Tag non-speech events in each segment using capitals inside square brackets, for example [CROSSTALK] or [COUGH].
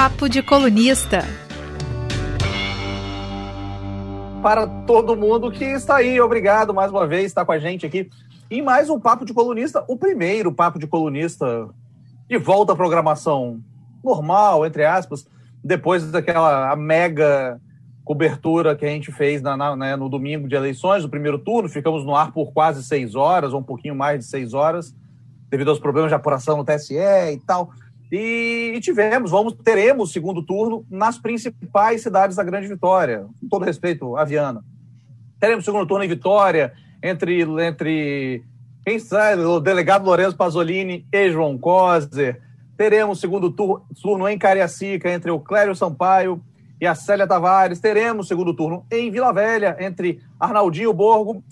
Papo de Colunista. Para todo mundo que está aí, obrigado mais uma vez estar com a gente aqui em mais um Papo de Colunista, o primeiro Papo de Colunista de volta à programação normal, entre aspas, depois daquela mega cobertura que a gente fez na, na, né, no domingo de eleições, no primeiro turno, ficamos no ar por quase seis horas, ou um pouquinho mais de seis horas, devido aos problemas de apuração no TSE e tal. E, e tivemos, vamos, teremos segundo turno nas principais cidades da Grande Vitória, com todo respeito à Viana. Teremos segundo turno em Vitória, entre, entre quem sabe, o delegado Lourenço Pasolini e João Coser. Teremos segundo turno em Cariacica, entre o Clério Sampaio e a Célia Tavares. Teremos segundo turno em Vila Velha, entre Arnaldinho Borgo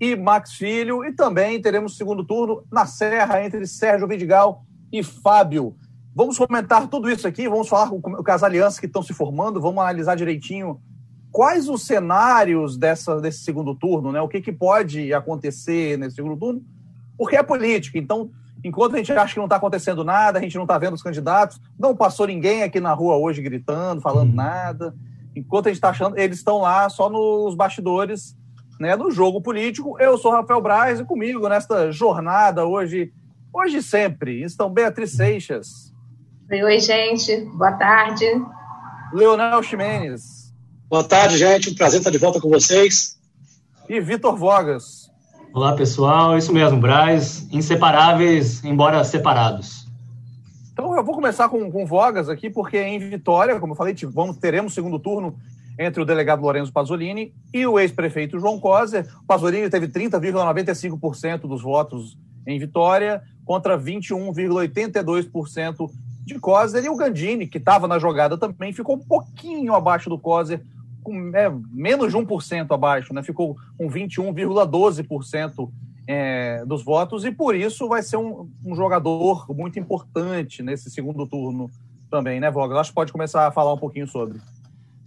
e Max Filho. E também teremos segundo turno na Serra, entre Sérgio Vidigal e Fábio. Vamos comentar tudo isso aqui, vamos falar com, com as alianças que estão se formando, vamos analisar direitinho quais os cenários dessa, desse segundo turno, né? O que, que pode acontecer nesse segundo turno porque é política. Então, enquanto a gente acha que não está acontecendo nada, a gente não está vendo os candidatos, não passou ninguém aqui na rua hoje gritando, falando uhum. nada. Enquanto a gente está achando, eles estão lá só nos bastidores, né, no jogo político. Eu sou Rafael Braz e comigo nesta jornada hoje, hoje e sempre, estão Beatriz Seixas. Oi, oi, gente. Boa tarde. Leonel Ximenes. Boa tarde, gente. Um prazer estar de volta com vocês. E Vitor Vogas. Olá, pessoal. Isso mesmo, Braz. Inseparáveis, embora separados. Então, eu vou começar com, com Vogas aqui, porque em Vitória, como eu falei, vamos, teremos segundo turno entre o delegado Lourenço Pasolini e o ex-prefeito João Coser. O Pasolini teve 30,95% dos votos em Vitória, contra 21,82% de Coser. E o Gandini, que estava na jogada também, ficou um pouquinho abaixo do Coser, com é, menos de 1% abaixo, né? ficou com 21,12% é, dos votos, e por isso vai ser um, um, jogador muito importante nesse segundo turno também, né, Voga? Acho que pode começar a falar um pouquinho sobre.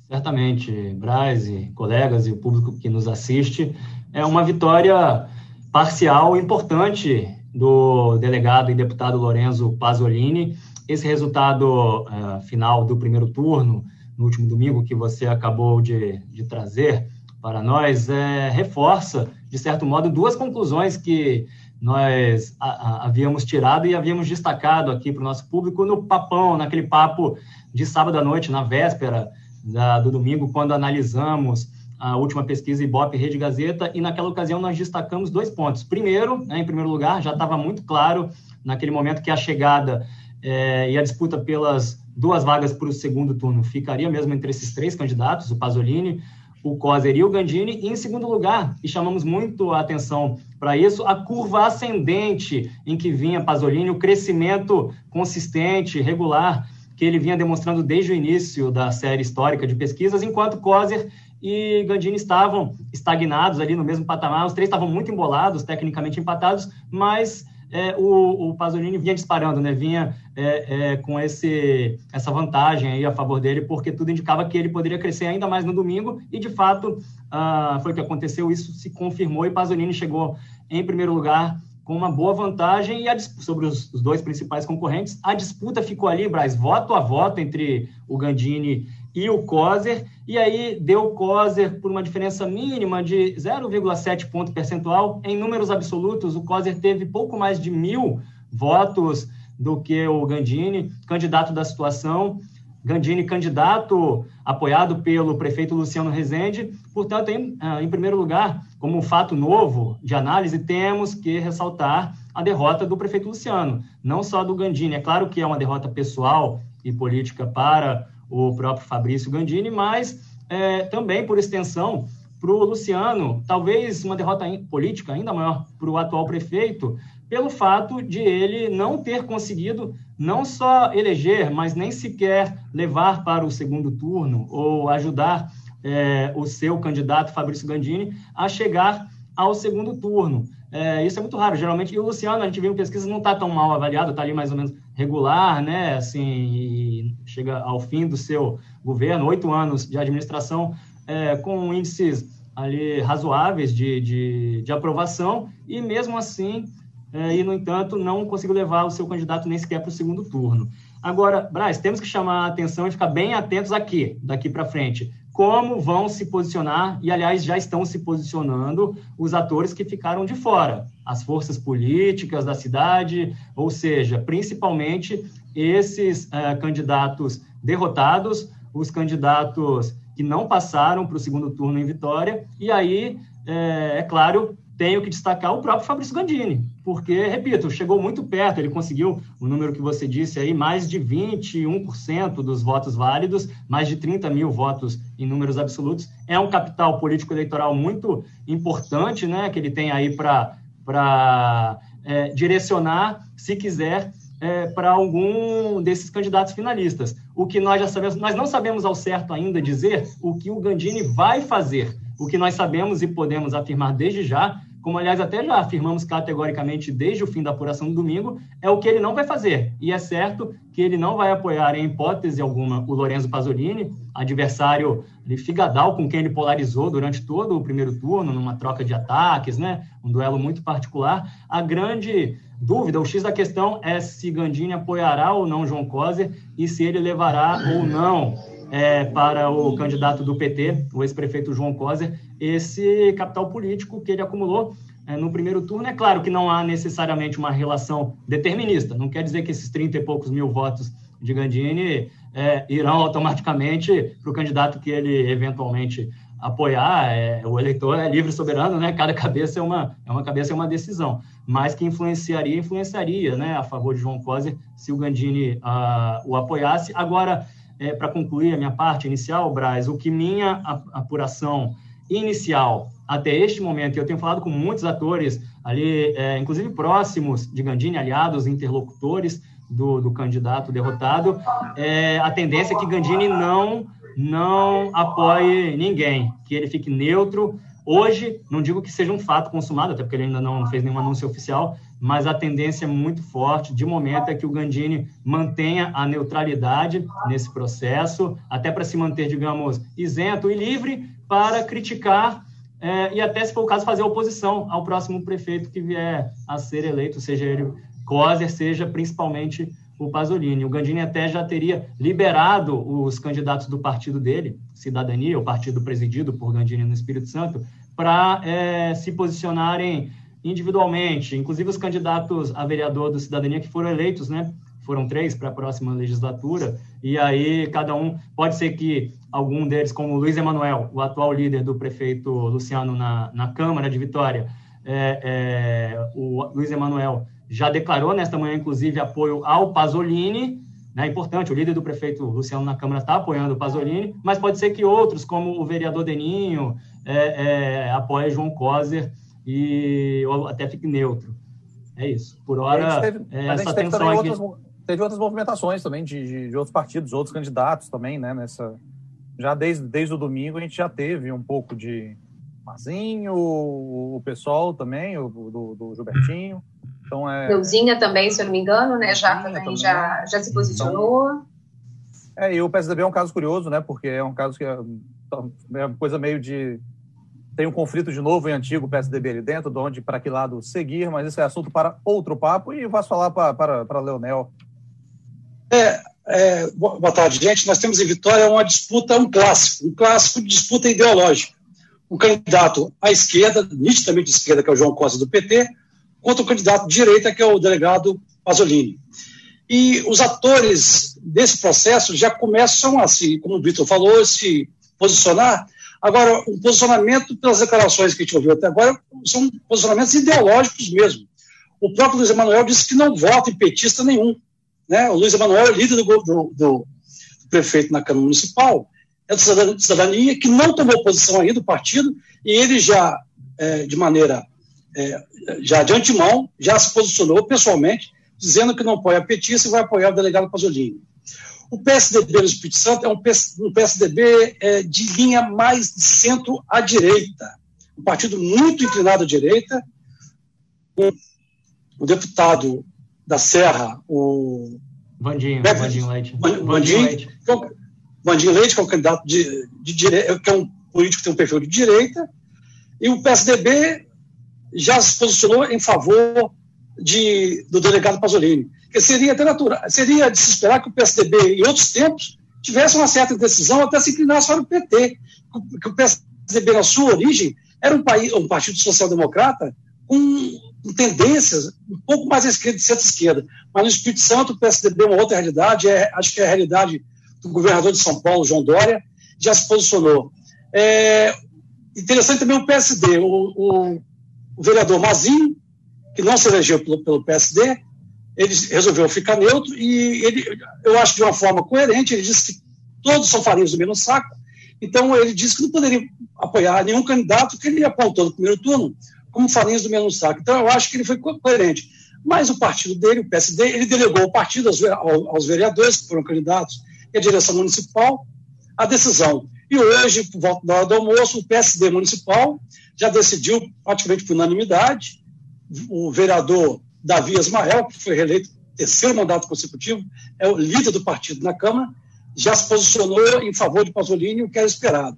Certamente, Braz e colegas e o público que nos assiste, é uma vitória parcial importante do delegado e deputado Lorenzo Pasolini. Esse resultado uh, final do primeiro turno no último domingo, que você acabou de, de trazer para nós, é, reforça, de certo modo, duas conclusões que nós a, a, havíamos tirado e havíamos destacado aqui para o nosso público no papão, naquele papo de sábado à noite, na véspera da, do domingo, quando analisamos a última pesquisa Ibope Rede Gazeta, e naquela ocasião nós destacamos dois pontos. Primeiro, né, em primeiro lugar, já estava muito claro naquele momento que a chegada é, e a disputa pelas duas vagas para o segundo turno ficaria mesmo entre esses três candidatos, o Pasolini, o Coser e o Gandini. E em segundo lugar, e chamamos muito a atenção para isso, a curva ascendente em que vinha Pasolini, o crescimento consistente, regular, que ele vinha demonstrando desde o início da série histórica de pesquisas, enquanto Coser e Gandini estavam estagnados ali no mesmo patamar. Os três estavam muito embolados, tecnicamente empatados, mas é, o, o Pasolini vinha disparando, né? vinha é, é, com esse, essa vantagem aí a favor dele, porque tudo indicava que ele poderia crescer ainda mais no domingo, e de fato ah, foi o que aconteceu, isso se confirmou, e Pasolini chegou em primeiro lugar com uma boa vantagem e a, sobre os, os, dois principais concorrentes. A disputa ficou ali, Braz, voto a voto entre o Gandini e o Coser, e aí deu o Coser por uma diferença mínima de 0,7 ponto percentual. Em números absolutos, o Coser teve pouco mais de mil votos do que o Gandini, candidato da situação. Gandini, candidato apoiado pelo prefeito Luciano Rezende. Portanto, em, ah, em primeiro lugar, como um fato novo de análise, temos que ressaltar a derrota do prefeito Luciano, não só do Gandini. É claro que é uma derrota pessoal e política para o próprio Fabrício Gandini, mas é, também, por extensão, para o Luciano, talvez uma derrota política ainda maior para o atual prefeito, pelo fato de ele não ter conseguido não só eleger, mas nem sequer levar para o segundo turno ou ajudar é, o seu candidato Fabrício Gandini a chegar ao segundo turno. É, isso é muito raro. Geralmente, e o Luciano, a gente viu em pesquisa, não está tão mal avaliado, está ali mais ou menos regular, né? Assim, chega ao fim do seu governo, oito anos de administração, é, com índices ali razoáveis de, de, de, aprovação, e mesmo assim é, e, no entanto, não conseguiu levar o seu candidato nem sequer para o segundo turno. Agora, Braz, temos que chamar a atenção e ficar bem atentos aqui, daqui para frente. Como vão se posicionar, e aliás já estão se posicionando, os atores que ficaram de fora, as forças políticas da cidade, ou seja, principalmente esses uh, candidatos derrotados, os candidatos que não passaram para o segundo turno em Vitória, e aí, é, é claro, tenho que destacar o próprio Fabrício Gandini, porque, repito, chegou muito perto, ele conseguiu o número que você disse aí, mais de 21% dos votos válidos, mais de 30 mil votos em números absolutos. É um capital político eleitoral muito importante, né, que ele tem aí para é, direcionar, se quiser, é, para algum desses candidatos finalistas. O que nós já sabemos, nós não sabemos ao certo ainda dizer o que o Gandini vai fazer. O que nós sabemos e podemos afirmar desde já como aliás até já afirmamos categoricamente desde o fim da apuração do domingo, é o que ele não vai fazer. E é certo que ele não vai apoiar, em hipótese alguma, o Lorenzo Pasolini, adversário de Figadal, com quem ele polarizou durante todo o primeiro turno, numa troca de ataques, né? um duelo muito particular. A grande dúvida, o X da questão é se Gandini apoiará ou não João Coser e se ele levará ou não é, para o candidato do PT, o ex-prefeito João Coser, esse capital político que ele acumulou é, no primeiro turno. É claro que não há necessariamente uma relação determinista, não quer dizer que esses 30 e poucos mil votos de Gandini é, irão automaticamente para o candidato que ele eventualmente apoiar. É, o eleitor é livre e soberano, né? Cada cabeça é uma, é uma cabeça é uma decisão, mas que influenciaria, influenciaria, né? A favor de João Coser se o Gandini uh, o apoiasse. Agora, é, para concluir a minha parte inicial, Braz, o que minha apuração inicial até este momento, eu tenho falado com muitos atores ali, é, inclusive próximos de Gandini, aliados, interlocutores do, do candidato derrotado, é, a tendência é que Gandini não, não apoie ninguém, que ele fique neutro. Hoje, não digo que seja um fato consumado, até porque ele ainda não fez nenhum anúncio oficial, mas a tendência muito forte, de momento, é que o Gandini mantenha a neutralidade nesse processo, até para se manter, digamos, isento e livre para criticar é, e até, se for o caso, fazer oposição ao próximo prefeito que vier a ser eleito, seja ele Coser, seja principalmente o Pasolini. O Gandini até já teria liberado os candidatos do partido dele, Cidadania, o partido presidido por Gandini no Espírito Santo, para é, se posicionarem individualmente, inclusive os candidatos a vereador do Cidadania que foram eleitos, né? Foram três para a próxima legislatura, e aí cada um, pode ser que algum deles, como Luiz Emanuel, o atual líder do prefeito Luciano na, na Câmara de Vitória, é, é, o Luiz Emanuel já declarou nesta manhã, inclusive, apoio ao Pasolini, né, importante, o líder do prefeito Luciano na Câmara está apoiando o Pasolini, mas pode ser que outros, como o vereador Deninho, é, é, apoiem João Coser, e ou até fique neutro. É isso. Por hora, teve, é, essa tensão aqui... Outras, teve outras movimentações também de, de, de, outros partidos, outros candidatos também, né? Nessa, já desde, desde o domingo a gente já teve um pouco de Mazinho, o, o pessoal também, o, do, do Gilbertinho. Então é... Deusinha também, se eu não me engano, né? Já, também, também, já, já se posicionou. Então, é, e o PSDB é um caso curioso, né? Porque é um caso que é, é uma coisa meio de tem um conflito de novo em antigo PSDB ali dentro, de onde para que lado seguir, mas isso é assunto para outro papo e vou falar para, para, para Leonel. É, é, boa tarde, gente. Nós temos em Vitória uma disputa, um clássico, um clássico de disputa ideológica. Um candidato à esquerda, nitidamente de esquerda, que é o João Costa do PT, contra o candidato de direita, que é o delegado Pasolini. E os atores desse processo já começam, assim, como o Vitor falou, se posicionar Agora, o posicionamento pelas declarações que a gente ouviu até agora são posicionamentos ideológicos mesmo. O próprio Luiz Emanuel disse que não vota em petista nenhum. Né? O Luiz Emanuel é líder do, do, do, do prefeito na Câmara Municipal, é do cidadania, que não tomou posição ainda do partido, e ele já, é, de maneira, é, já de antemão, já se posicionou pessoalmente, dizendo que não apoia petista e vai apoiar o delegado Pasolini. O PSDB no Espírito Santo é um, PSDB é, de linha mais de centro à direita, um partido muito inclinado à direita. O, deputado da Serra, o. Vandinho, Beto, Vandinho Leite. Vandinho, Vandinho Leite. Que é um, Vandinho Leite, que é um candidato de, de direita, que é um político que tem um perfil de direita, e o PSDB já se posicionou em favor de, do delegado Pasolini. Que seria até natural, seria de se esperar que o PSDB, em outros tempos, tivesse uma certa decisão até se inclinasse para o PT. Que o PSDB, na sua origem, era um, país, um partido social-democrata com, tendências um pouco mais à esquerda, de centro-esquerda. Mas no Espírito Santo, o PSDB é uma outra realidade, é, acho que é a realidade do governador de São Paulo, João Dória, já se posicionou. É, interessante também o PSD, o, o, o vereador Mazinho, que não se elegeu pelo, pelo PSD, ele resolveu ficar neutro e ele, eu acho de uma forma coerente, ele disse que todos são farinhos do mesmo saco, então ele disse que não poderia apoiar nenhum candidato que ele apontou no primeiro turno como farinhos do mesmo saco. Então eu acho que ele foi coerente. Mas o partido dele, o PSD, ele delegou o partido aos, aos vereadores que foram candidatos e a direção municipal a decisão. E hoje, por volta da hora do almoço, o PSD municipal já decidiu, praticamente por unanimidade, o vereador Davi Ismael, que foi reeleito terceiro mandato consecutivo, é o líder do partido na Câmara, já se posicionou em favor de Pasolini, o que era esperado.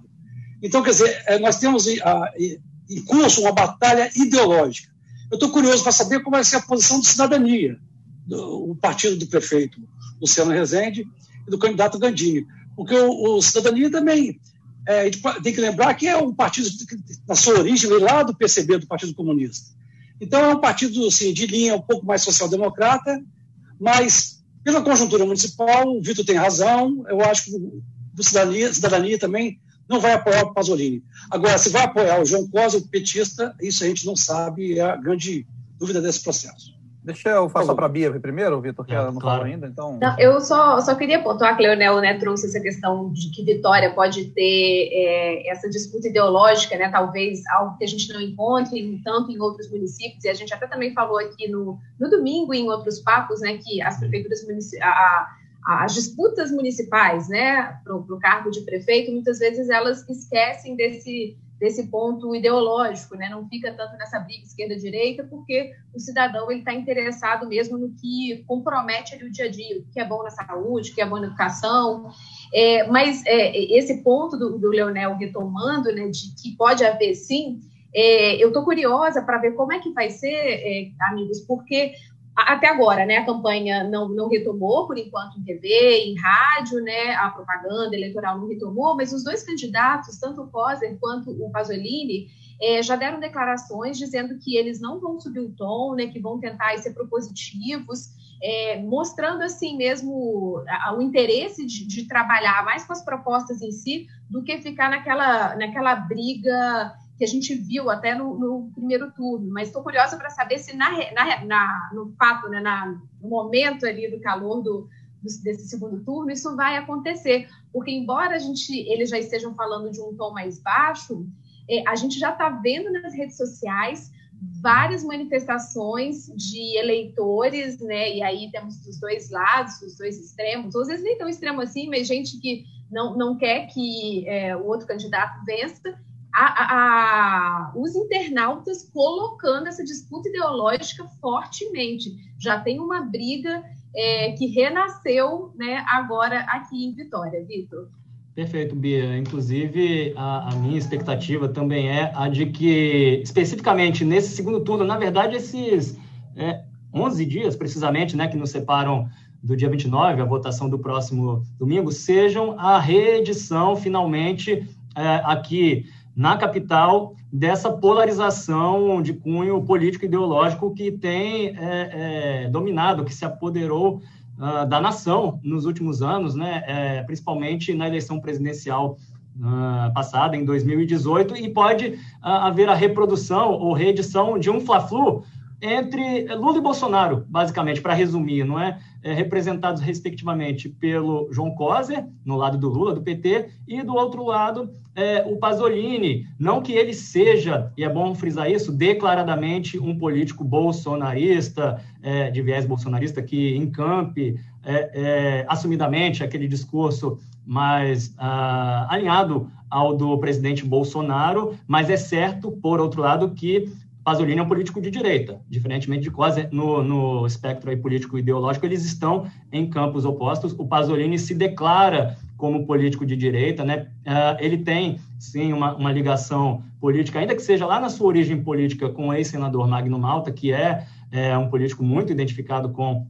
Então, quer dizer, é, nós temos em curso uma batalha ideológica. Eu estou curioso para saber como vai ser a posição de cidadania, do partido do prefeito Luciano Rezende e do candidato Gandini. Porque o, o Cidadania também é, tem que lembrar que é um partido, na sua origem, lá do PCB, do Partido Comunista. Então, é um partido assim, de linha um pouco mais social-democrata, mas, pela conjuntura municipal, o Vitor tem razão, eu acho que o Cidadania, Cidadania também não vai apoiar o Pasolini. Agora, se vai apoiar o João Cosa, o petista, isso a gente não sabe, é a grande dúvida desse processo. Deixa eu passar para a Bia primeiro, Vitor, que é, ela não claro. falou ainda. Então... Não, eu só, só queria pontuar que o Leonel né, trouxe essa questão de que Vitória pode ter é, essa disputa ideológica, né, talvez algo que a gente não encontre tanto em outros municípios, e a gente até também falou aqui no, no domingo em outros papos, né, que as prefeituras municipais, as disputas municipais, né, para o cargo de prefeito, muitas vezes elas esquecem desse desse ponto ideológico, né? Não fica tanto nessa briga esquerda-direita, porque o cidadão ele está interessado mesmo no que compromete ali o dia a dia, o que é bom na saúde, o que é bom na educação. É, mas é, esse ponto do, do Leonel retomando, né, de que pode haver sim, é, eu estou curiosa para ver como é que vai ser, é, amigos, porque até agora, né, a campanha não, não retomou, por enquanto, em TV, em rádio, né, a propaganda eleitoral não retomou, mas os dois candidatos, tanto o Coser quanto o Pasolini, é, já deram declarações dizendo que eles não vão subir o tom, né, que vão tentar ser propositivos, é, mostrando assim mesmo o interesse de, de, trabalhar mais com as propostas em si do que ficar naquela, naquela briga que a gente viu até no, no primeiro turno, mas estou curiosa para saber se na, na, na, no fato, né, na, no momento ali do calor do, do, desse segundo turno, isso vai acontecer, porque embora a gente eles já estejam falando de um tom mais baixo, é, a gente já está vendo nas redes sociais várias manifestações de eleitores, né? E aí temos dos dois lados, dos dois extremos, ou às vezes nem tão extremo assim, mas gente que não, não quer que é, o outro candidato vença a, a, os internautas colocando essa disputa ideológica fortemente. Já tem uma briga é, que renasceu né, agora aqui em Vitória, Vitor. Perfeito, Bia. Inclusive, a, a, minha expectativa também é a de que, especificamente nesse segundo turno, na verdade, esses é, 11 dias, precisamente, né, que nos separam do dia 29, a votação do próximo domingo, sejam a reedição, finalmente, é, aqui na capital dessa polarização de cunho político ideológico que tem é, é, dominado, que se apoderou uh, da nação nos últimos anos, né, é, principalmente na eleição presidencial uh, passada, em 2018, e pode uh, haver a reprodução ou reedição de um Fla-Flu entre Lula e Bolsonaro, basicamente, para resumir, não é? É? Representados respectivamente pelo João Coser, no lado do Lula, do PT, e do outro lado é, o Pasolini. Não que ele seja, e é bom frisar isso, declaradamente um político bolsonarista, é, de viés bolsonarista, que encampe é, é assumidamente aquele discurso mais ah, alinhado ao do presidente Bolsonaro, mas é certo, por outro lado, que Pasolini é um político de direita, diferentemente de Cosa, no, no espectro político ideológico, eles estão em campos opostos. O Pasolini se declara como político de direita, né? Uh, ele tem, sim, uma, uma, ligação política, ainda que seja lá na sua origem política com o ex-senador Magno Malta, que é, é um político muito identificado com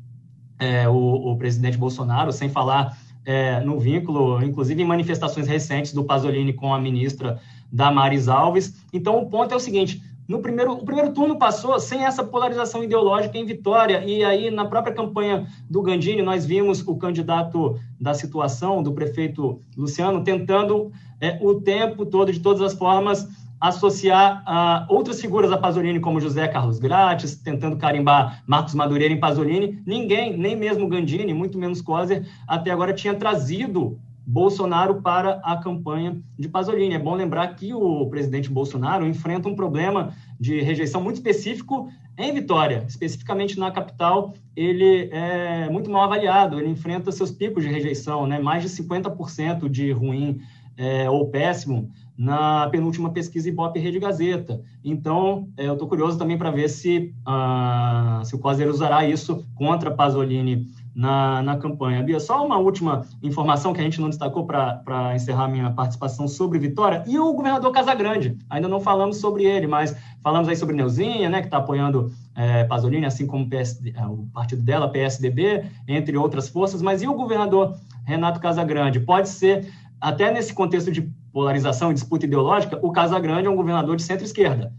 é, o, o, presidente Bolsonaro, sem falar é, no vínculo, inclusive em manifestações recentes do Pasolini com a ministra Damares Alves. Então, o ponto é o seguinte: no primeiro, o primeiro turno passou sem essa polarização ideológica em Vitória, e aí na própria campanha do Gandini, nós vimos o candidato da situação, do prefeito Luciano, tentando é, o tempo todo, de todas as formas, associar a outras figuras a Pasolini, como José Carlos Grátis, tentando carimbar Marcos Madureira em Pasolini. Ninguém, nem mesmo Gandini, muito menos Coser, até agora tinha trazido Bolsonaro para a campanha de Pasolini. É bom lembrar que o presidente Bolsonaro enfrenta um problema de rejeição muito específico em Vitória, especificamente na capital, ele é muito mal avaliado, ele enfrenta seus picos de rejeição, né? mais de 50% de ruim é, ou péssimo na penúltima pesquisa Ibope Rede Gazeta. Então, é, eu estou curioso também para ver se, uh, se o Coser usará isso contra Pasolini na, na campanha. Bia, só uma última informação que a gente não destacou para encerrar minha participação sobre Vitória e o governador Casagrande. Ainda não falamos sobre ele, mas falamos aí sobre Neuzinha, né, que está apoiando é, Pasolini, assim como o, PSD, é, o partido dela, PSDB, entre outras forças. Mas e o governador Renato Casagrande? Pode ser, até nesse contexto de polarização e disputa ideológica, o Casagrande é um governador de centro-esquerda.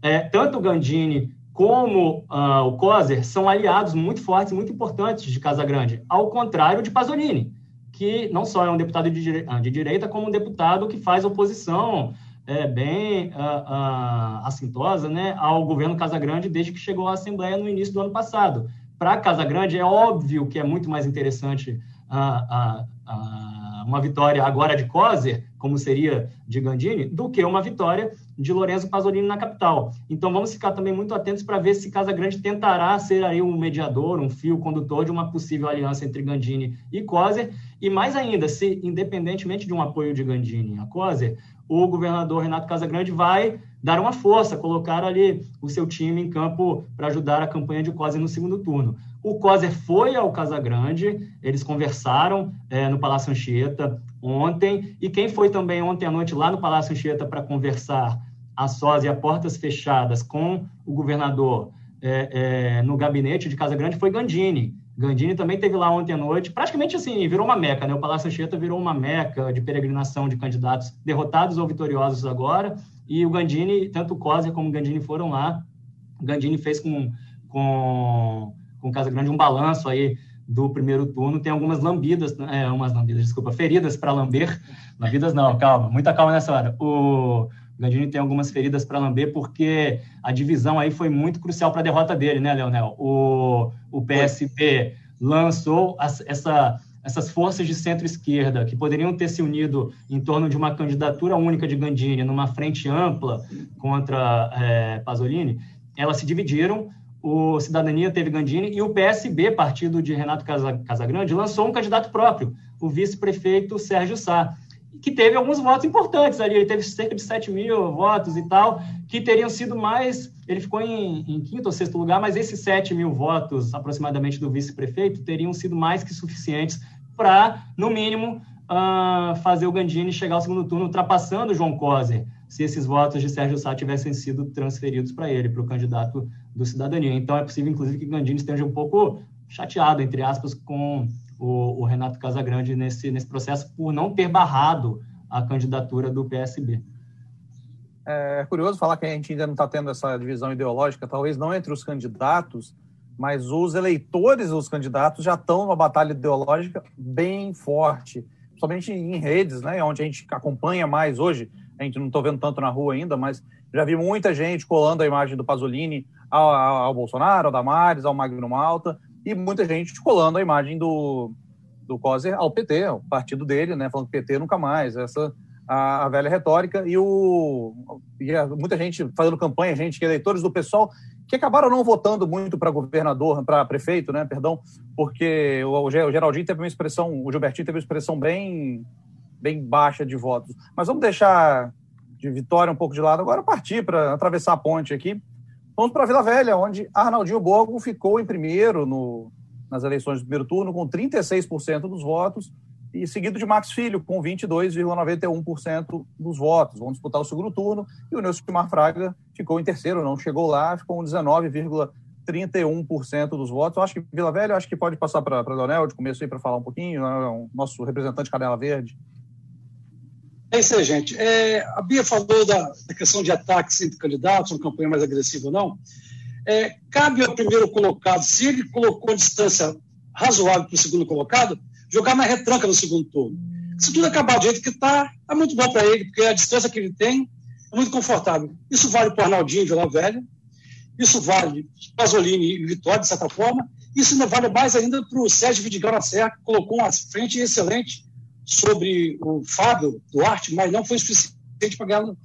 É, tanto Gandini como uh, o Coser são aliados muito fortes, muito importantes de Casa Grande, ao contrário de Pasolini, que não só é um deputado de, dire... Ah, de direita, como um deputado que faz oposição é, bem uh, assintosa né, ao governo Casa Grande desde que chegou à Assembleia no início do ano passado. Para Casa Grande, é óbvio que é muito mais interessante uma vitória agora de Coser, como seria de Gandini, do que uma vitória de Lorenzo Pasolini na capital. Então vamos ficar também muito atentos para ver se Casa Grande tentará ser aí um mediador, um fio condutor de uma possível aliança entre Gandini e Coser, e mais ainda, se independentemente de um apoio de Gandini a Coser, o governador Renato Casagrande vai dar uma força, colocar ali o seu time em campo para ajudar a campanha de Coser no segundo turno. O Coser foi ao Casagrande, eles conversaram é, no Palácio Anchieta ontem, e quem foi também ontem à noite lá no Palácio Anchieta para conversar a sós e a portas fechadas com o governador é, é, no gabinete de Casa Grande foi Gandini. Gandini também teve lá ontem à noite, praticamente assim, virou uma meca, né? O Palácio Anchieta virou uma meca de peregrinação de candidatos derrotados ou vitoriosos agora, e o Gandini, tanto o Coser como o Gandini foram lá. O Gandini fez com, com, com Casa Grande um balanço aí do primeiro turno, tem algumas lambidas, é, umas lambidas, desculpa, feridas para lamber. Lambidas não, calma, muita calma nessa hora. O o Gandini tem algumas feridas para lamber, porque a divisão aí foi muito crucial para a derrota dele, né, Leonel? O, o PSB lançou as, essa, essas forças de centro-esquerda, que poderiam ter se unido em torno de uma candidatura única de Gandini, numa frente ampla contra é, Pasolini, elas se dividiram. O Cidadania teve Gandini e o PSB, partido de Renato Casagrande, lançou um candidato próprio, o vice-prefeito Sérgio Sá que teve alguns votos importantes ali, ele teve cerca de 7 mil votos e tal, que teriam sido mais, ele ficou em, em quinto ou sexto lugar, mas esses 7 mil votos, aproximadamente, do vice-prefeito, teriam sido mais que suficientes para, no mínimo, uh, fazer o Gandini chegar ao segundo turno, ultrapassando o João Coser, se esses votos de Sérgio Sá tivessem sido transferidos para ele, para o candidato do Cidadania. Então, é possível, inclusive, que Gandini esteja um pouco chateado, entre aspas, com o, o Renato Casagrande nesse, nesse processo por não ter barrado a candidatura do PSB. É curioso falar que a gente ainda não está tendo essa divisão ideológica, talvez não entre os candidatos, mas os eleitores dos candidatos já estão numa batalha ideológica bem forte, principalmente em redes, né, onde a gente acompanha mais hoje. A gente não está vendo tanto na rua ainda, mas já vi muita gente colando a imagem do Pasolini ao, ao, ao Bolsonaro, ao Damares, ao Magno Malta, e muita gente colando a imagem do, do Coser ao PT, o partido dele, né, falando PT nunca mais, essa a, a velha retórica, e, o, e a, muita gente fazendo campanha, gente que é eleitores do pessoal, que acabaram não votando muito para governador, para prefeito, né, perdão, porque o, o Geraldinho teve uma expressão, o Gilbertinho teve uma expressão bem, bem baixa de votos. Mas vamos deixar de Vitória um pouco de lado, agora partir para atravessar a ponte aqui Vamos para Vila Velha, onde Arnaldinho Borgo ficou em primeiro no, nas eleições do primeiro turno, com 36% dos votos, e seguido de Max Filho, com 22,91% dos votos. Vão disputar o segundo turno, e o Nelson Mar Fraga ficou em terceiro, não chegou lá, ficou com 31% dos votos. Eu acho que Vila Velha, acho que pode passar para Leonel de começo aí para falar um pouquinho, né? É o nosso representante Canela Verde. É isso aí, gente. É, a Bia falou da, da, questão de ataques entre candidatos, uma campanha mais agressiva ou não. É, cabe ao primeiro colocado, se ele colocou a distância razoável para o segundo colocado, jogar na retranca no segundo turno. Se tudo acabar do jeito que está, é muito bom para ele, porque a distância que ele tem é muito confortável. Isso vale para o Arnaldinho Vila Velha, isso vale para Pasolini e Vitória, de certa forma, isso ainda vale mais ainda para o Sérgio Vidigal na Serra, que colocou uma frente excelente sobre o Fábio Duarte, mas não foi suficiente para ganhar no,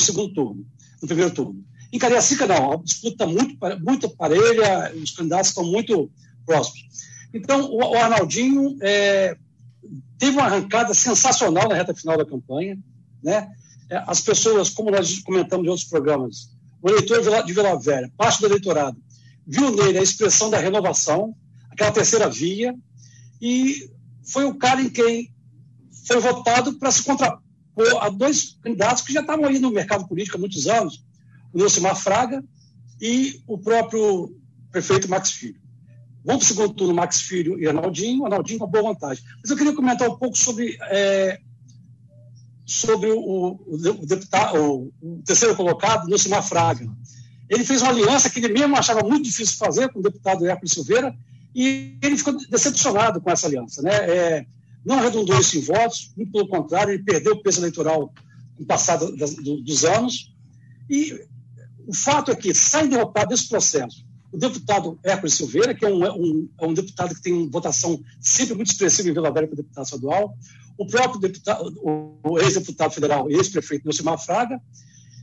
segundo turno, no primeiro turno. Em Cariacica, não, a disputa está muito, muito parelha, os candidatos estão muito próximos. Então, o, o Arnaldinho é, teve uma arrancada sensacional na reta final da campanha. Né? É, as pessoas, como nós comentamos em outros programas, o eleitor de Vila Velha, parte do eleitorado, viu nele a expressão da renovação, aquela terceira via, e foi o cara em quem foi votado para se contrapor a dois candidatos que já estavam aí no mercado político há muitos anos, o Nilcimar Fraga e o próprio prefeito Max Filho. Vamos para o segundo turno, Max Filho e Arnaldinho. Arnaldinho com boa vantagem. Mas eu queria comentar um pouco sobre, é, sobre o, o, deputado, o, o, terceiro colocado, Nilcimar Fraga. Ele fez uma aliança que ele mesmo achava muito difícil fazer com o deputado Hércules Silveira e ele ficou decepcionado com essa aliança. Né? É, não redundou isso em votos, muito pelo contrário, ele perdeu o peso eleitoral no passado dos anos. E o fato é que sai derrotado desse processo o deputado Hércules Silveira, que é um, um, é um deputado que tem uma votação sempre muito expressiva em Vila Velha para deputado estadual, o próprio deputado, o ex-deputado federal ex-prefeito Nelson Fraga,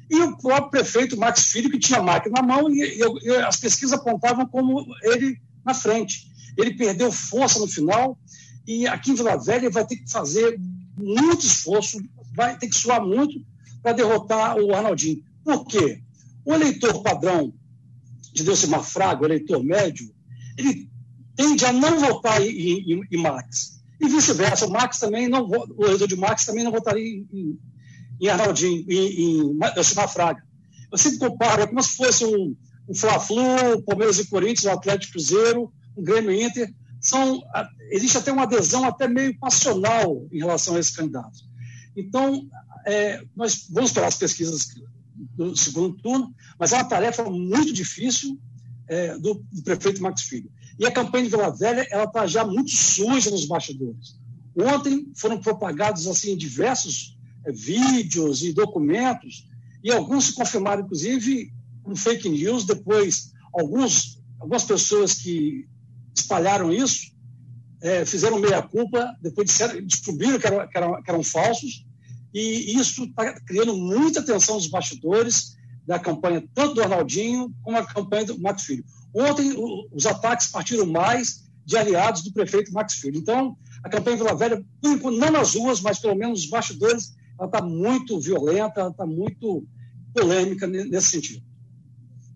e o próprio prefeito Max Filho, que tinha a máquina na mão, e, e, e, as pesquisas apontavam como ele na frente. Ele perdeu força no final, e aqui em Vila Velha vai ter que fazer muito esforço, vai ter que suar muito para derrotar o Arnaldinho. Por quê? O eleitor padrão de Delcimar Fraga, o eleitor médio, ele tende a não votar em, em, em Marx. E vice-versa, o Marx também não o eleitor de Marx também não votaria em, em Arnaldinho, em, em Delcimar Fraga. Eu sempre comparo, é como se fosse um, um Fla-Flu, Palmeiras e Corinthians, um Atlético Cruzeiro, um Grêmio Inter. São, existe até uma adesão até meio passional em relação a esses candidatos. Então, é, nós vamos esperar as pesquisas do segundo turno, mas é uma tarefa muito difícil é, do, do, prefeito Max Filho. E a campanha de Vila Velha ela está já muito suja nos bastidores. Ontem foram propagados assim diversos é, vídeos e documentos e alguns se confirmaram inclusive com fake news. Depois alguns algumas pessoas que espalharam isso é, fizeram meia culpa, depois disseram, descobriram que, era, que, eram, que eram falsos e isso está criando muita tensão nos bastidores da campanha, tanto do Arnaldinho como a campanha do Max Filho. Ontem, os ataques partiram mais de aliados do prefeito Max Filho. Então, a campanha Vila Velha, não nas ruas, mas pelo menos nos bastidores, ela está muito violenta, ela está muito polêmica nesse sentido.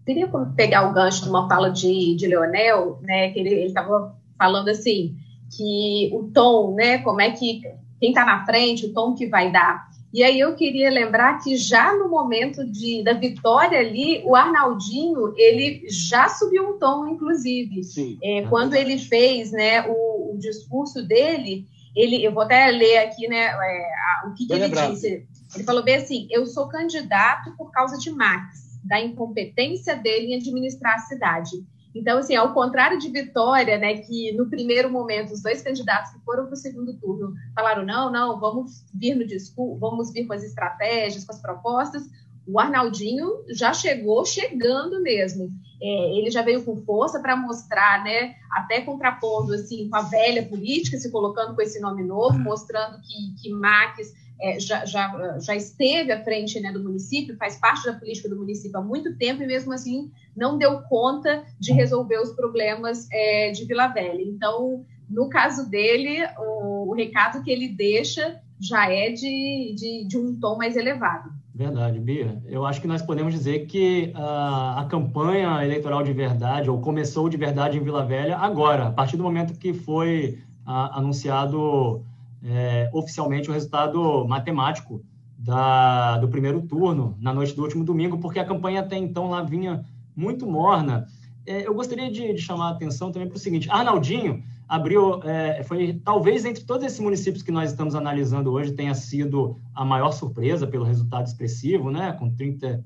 Queria pegar o gancho de uma fala de, de Leonel, né, que ele estava falando assim, que o tom, né, como é que quem está na frente, o tom que vai dar. E aí eu queria lembrar que já no momento de, da vitória ali, o Arnaldinho ele já subiu um tom, inclusive. Sim, é, quando ele fez né, o, o, discurso dele, ele, eu vou até ler aqui né, é, o que, que ele disse. Ele falou bem assim: eu sou candidato por causa de Max, da incompetência dele em administrar a cidade. Então, assim, ao contrário de Vitória, né, que no primeiro momento os dois candidatos que foram para o segundo turno falaram não, não, vamos vir no discurso, vamos vir com as estratégias, com as propostas. O Arnaldinho já chegou chegando mesmo. É, ele já veio com força para mostrar, né, até contrapondo assim com a velha política, se colocando com esse nome novo, mostrando que, que Max é, já, já, já esteve à frente né, do município, faz parte da política do município há muito tempo e mesmo assim não deu conta de resolver os problemas é, de Vila Velha. Então, no caso dele, o, o, recado que ele deixa já é de, de, de, um tom mais elevado. Verdade, Bia. Eu acho que nós podemos dizer que a, a campanha eleitoral de verdade, ou começou de verdade em Vila Velha agora, a partir do momento que foi a, anunciado é, oficialmente o resultado matemático da, do primeiro turno na noite do último domingo, porque a campanha até então lá vinha muito morna. é, eu gostaria de, de, chamar a atenção também para o seguinte: Arnaldinho abriu, é, foi talvez entre todos esses municípios que nós estamos analisando hoje, tenha sido a maior surpresa pelo resultado expressivo, né, com 37%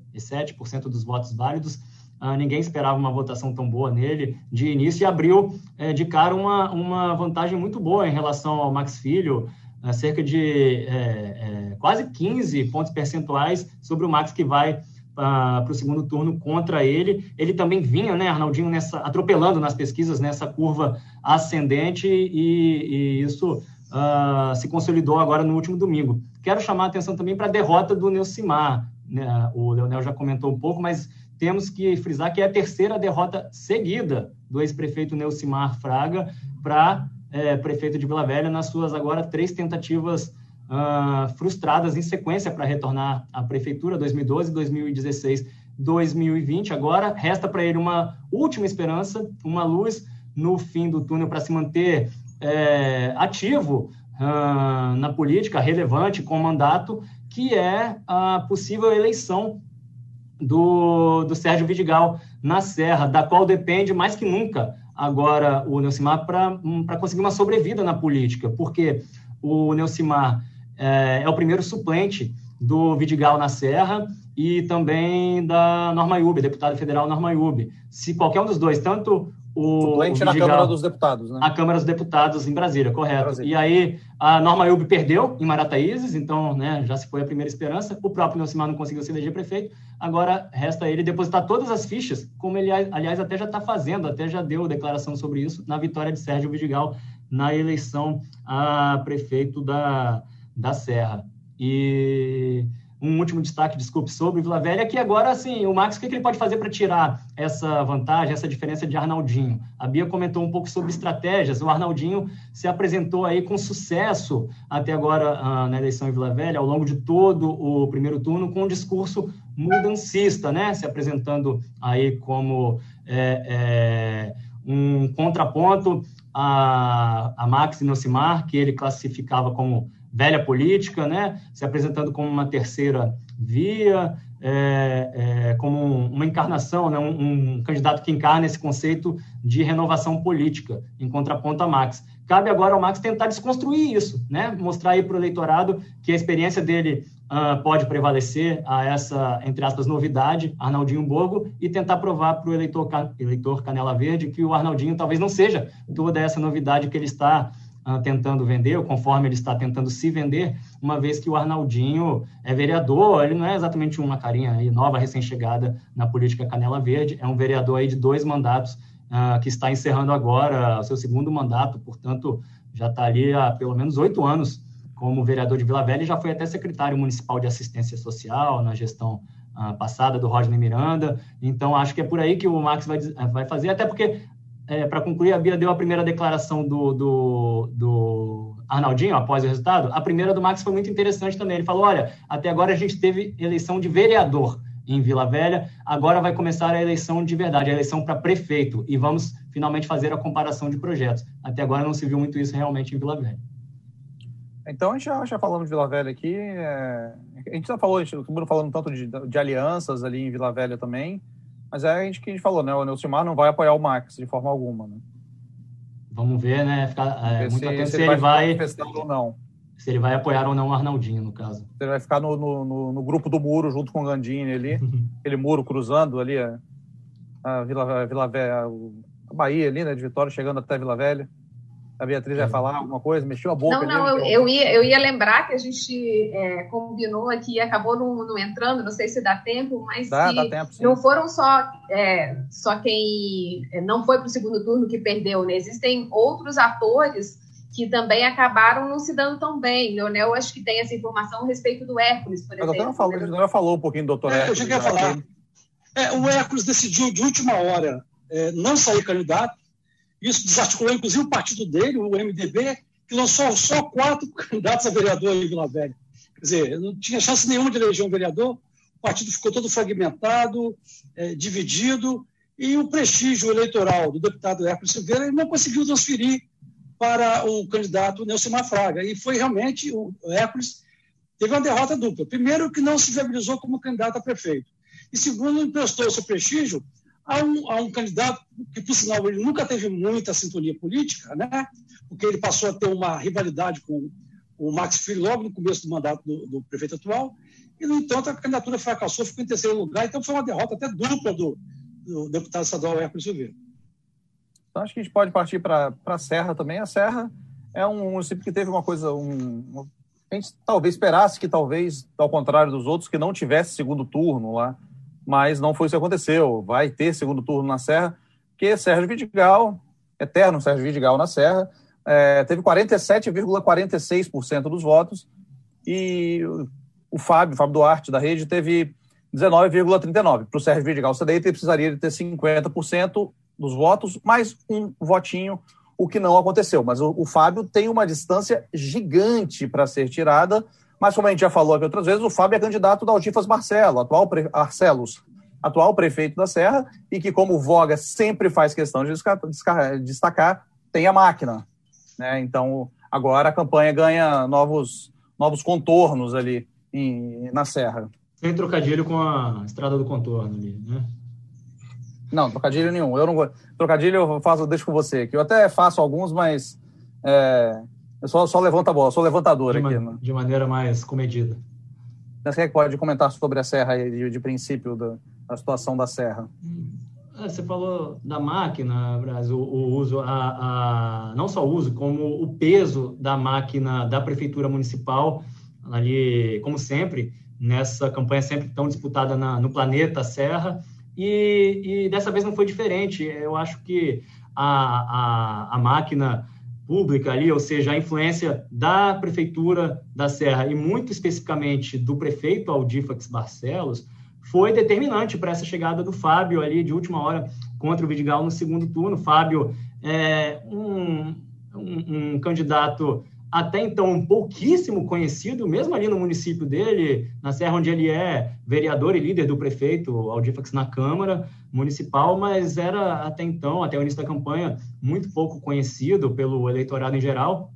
dos votos válidos. Ah, ninguém esperava uma votação tão boa nele de início e abriu é, de cara uma, uma vantagem muito boa em relação ao Max Filho, é, cerca de é, quase 15 pontos percentuais sobre o Max que vai para o segundo turno contra ele. Ele também vinha, né, Arnaldinho, nessa, atropelando nas pesquisas nessa curva ascendente e, e isso uh, se consolidou agora no último domingo. Quero chamar a atenção também para a derrota do Neucimar. Né? O Leonel já comentou um pouco, mas temos que frisar que é a terceira derrota seguida do ex-prefeito Neucimar Fraga para é, prefeito de Vila Velha nas suas agora três tentativas uh, frustradas em sequência para retornar à prefeitura 2012, 2016, 2020. Agora resta para ele uma última esperança, uma luz no fim do túnel para se manter é, ativo uh, na política, relevante com mandato, que é a possível eleição do, do Sérgio Vidigal na Serra, da qual depende mais que nunca agora o Neucimar para conseguir uma sobrevida na política, porque o Neucimar é, é o primeiro suplente do Vidigal na Serra e também da Norma Iube, deputada federal Norma Iube. Se qualquer um dos dois, tanto o. Suplente o na Câmara dos Deputados, né? A Câmara dos Deputados em Brasília, correto. Brasília. E aí a Norma Iube perdeu em Marataízes, então né, já se foi a primeira esperança. O próprio Nelcimar não conseguiu se eleger prefeito. Agora resta ele depositar todas as fichas, como ele, aliás, até já está fazendo, até já deu declaração sobre isso, na vitória de Sérgio Vidigal na eleição a prefeito da da Serra. E um último destaque, desculpe, sobre Vila Velha, que agora, assim, o Max, o que, ele pode fazer para tirar essa vantagem, essa diferença de Arnaldinho? A Bia comentou um pouco sobre estratégias. O Arnaldinho se apresentou aí com sucesso até agora uh, na eleição em Vila Velha, ao longo de todo o primeiro turno, com um discurso mudancista, né? Se apresentando aí como é, é, um contraponto a, a Max Nocimar, que ele classificava como velha política, né? se apresentando como uma terceira via, é, é, como uma encarnação, né? Um, um, candidato que encarna esse conceito de renovação política, em contraponto a Max. Cabe agora ao Max tentar desconstruir isso, né? mostrar aí para o eleitorado que a experiência dele uh, pode prevalecer a essa, entre aspas, novidade, Arnaldinho Borgo, e tentar provar para o eleitor, eleitor Canela Verde que o Arnaldinho talvez não seja toda essa novidade que ele está uh, tentando vender, ou conforme ele está tentando se vender, uma vez que o Arnaldinho é vereador, ele não é exatamente uma carinha aí, nova, recém-chegada na política Canela Verde, é um vereador aí de dois mandatos uh, que está encerrando agora o seu segundo mandato, portanto, já está ali há pelo menos oito anos como vereador de Vila Velha e já foi até secretário municipal de assistência social na gestão uh, passada do Rodney Miranda. Então, acho que é por aí que o Max vai, vai fazer, até porque é, para concluir, a Bia deu a primeira declaração do, do, do, Arnaldinho após o resultado. A primeira do Max foi muito interessante também. Ele falou: olha, até agora a gente teve eleição de vereador em Vila Velha, agora vai começar a eleição de verdade, a eleição para prefeito, e vamos finalmente fazer a comparação de projetos. Até agora não se viu muito isso realmente em Vila Velha. Então, a gente já, já falamos de Vila Velha aqui. É... A gente já falou, a gente falando tanto de, de alianças ali em Vila Velha também. Mas é a gente que a gente falou, né? O Nelsimar não vai apoiar o Max de forma alguma, né? Vamos ver, né? Ficar é, muito se, atento se, se ele vai. ou não. Se ele vai apoiar ou não o Arnaldinho, no caso. Ele vai ficar no, no, no, no grupo do muro junto com o Gandini ali, [LAUGHS] aquele muro cruzando ali a, a Vila, a Vila Velha, a Bahia ali, né? De Vitória, chegando até Vila Velha. A Beatriz vai falar alguma coisa? Mexeu a boca? Não, não, eu, eu, ia, eu ia lembrar que a gente é, combinou aqui e acabou não, não, entrando, não sei se dá tempo, mas dá, dá tempo, não foram só, é, só quem é, não foi para o segundo turno que perdeu, né? Existem outros atores que também acabaram não se dando tão bem. Leonel, acho que tem essa informação a respeito do Hércules, por exemplo. A doutora falou, falou um pouquinho do doutor é, Hércules. Eu já queria falar. É, o Hércules decidiu de última hora é, não sair candidato, isso desarticulou, inclusive, o partido dele, o MDB, que lançou só quatro [LAUGHS] candidatos a vereador em Vila Velha. Quer dizer, não tinha chance nenhuma de eleger um vereador, o partido ficou todo fragmentado, é, dividido, e o prestígio eleitoral do deputado Hércules Silveira ele não conseguiu transferir para o candidato Nelson Fraga. E foi realmente o Hércules teve uma derrota dupla. Primeiro, que não se viabilizou como candidato a prefeito. E segundo, emprestou seu prestígio a um, a um candidato que, por sinal, ele nunca teve muita sintonia política, né? porque ele passou a ter uma rivalidade com o Max Filho logo no começo do mandato do, do, prefeito atual, e, no entanto, a candidatura fracassou, ficou em terceiro lugar, então foi uma derrota até dupla do, do deputado estadual Hércules Silveira. Então, acho que a gente pode partir para a Serra também. A Serra é um município que teve uma coisa, um, a gente talvez esperasse que talvez, ao contrário dos outros, que não tivesse segundo turno lá, mas não foi isso que aconteceu. Vai ter segundo turno na Serra, que Sérgio Vidigal, eterno Sérgio Vidigal na Serra, é, teve 47,46% dos votos e o Fábio, Fábio Duarte, da rede, teve 19,39%. Para o Sérgio Vidigal CDI, ele precisaria ter 50% dos votos, mais um votinho, o que não aconteceu. Mas o, o Fábio tem uma distância gigante para ser tirada, mas como a gente já falou aqui outras vezes, o Fábio é candidato da Altifas Marcelo, atual pre... Arcelos, atual prefeito da Serra, e que, como Voga sempre faz questão de destacar, tem a máquina. Né? Então, agora a campanha ganha novos, novos contornos ali em, na Serra. Sem trocadilho com a estrada do contorno ali, né? Não, trocadilho nenhum. Eu não Trocadilho eu faço, deixo com você, que eu até faço alguns, mas é, eu só, só levanto a bola, sou levantador de aqui. Ma, de maneira mais comedida. Você é que pode comentar sobre a Serra de, de princípio da, da, situação da Serra? Hum. É, você falou da máquina, Brasil, o, o uso, a, a, não só o uso, como o peso da máquina da prefeitura municipal, ali, como sempre, nessa campanha sempre tão disputada na, no planeta Serra, e, e, dessa vez não foi diferente. Eu acho que a, a, a máquina pública ali, ou seja, a influência da prefeitura da Serra e muito especificamente do prefeito Aldifax Barcelos foi determinante para essa chegada do Fábio ali de última hora contra o Vidigal no segundo turno. Fábio é um, um, um candidato até então pouquíssimo conhecido, mesmo ali no município dele, na Serra, onde ele é vereador e líder do prefeito Aldifax na Câmara Municipal, mas era até então, até o início da campanha, muito pouco conhecido pelo eleitorado em geral,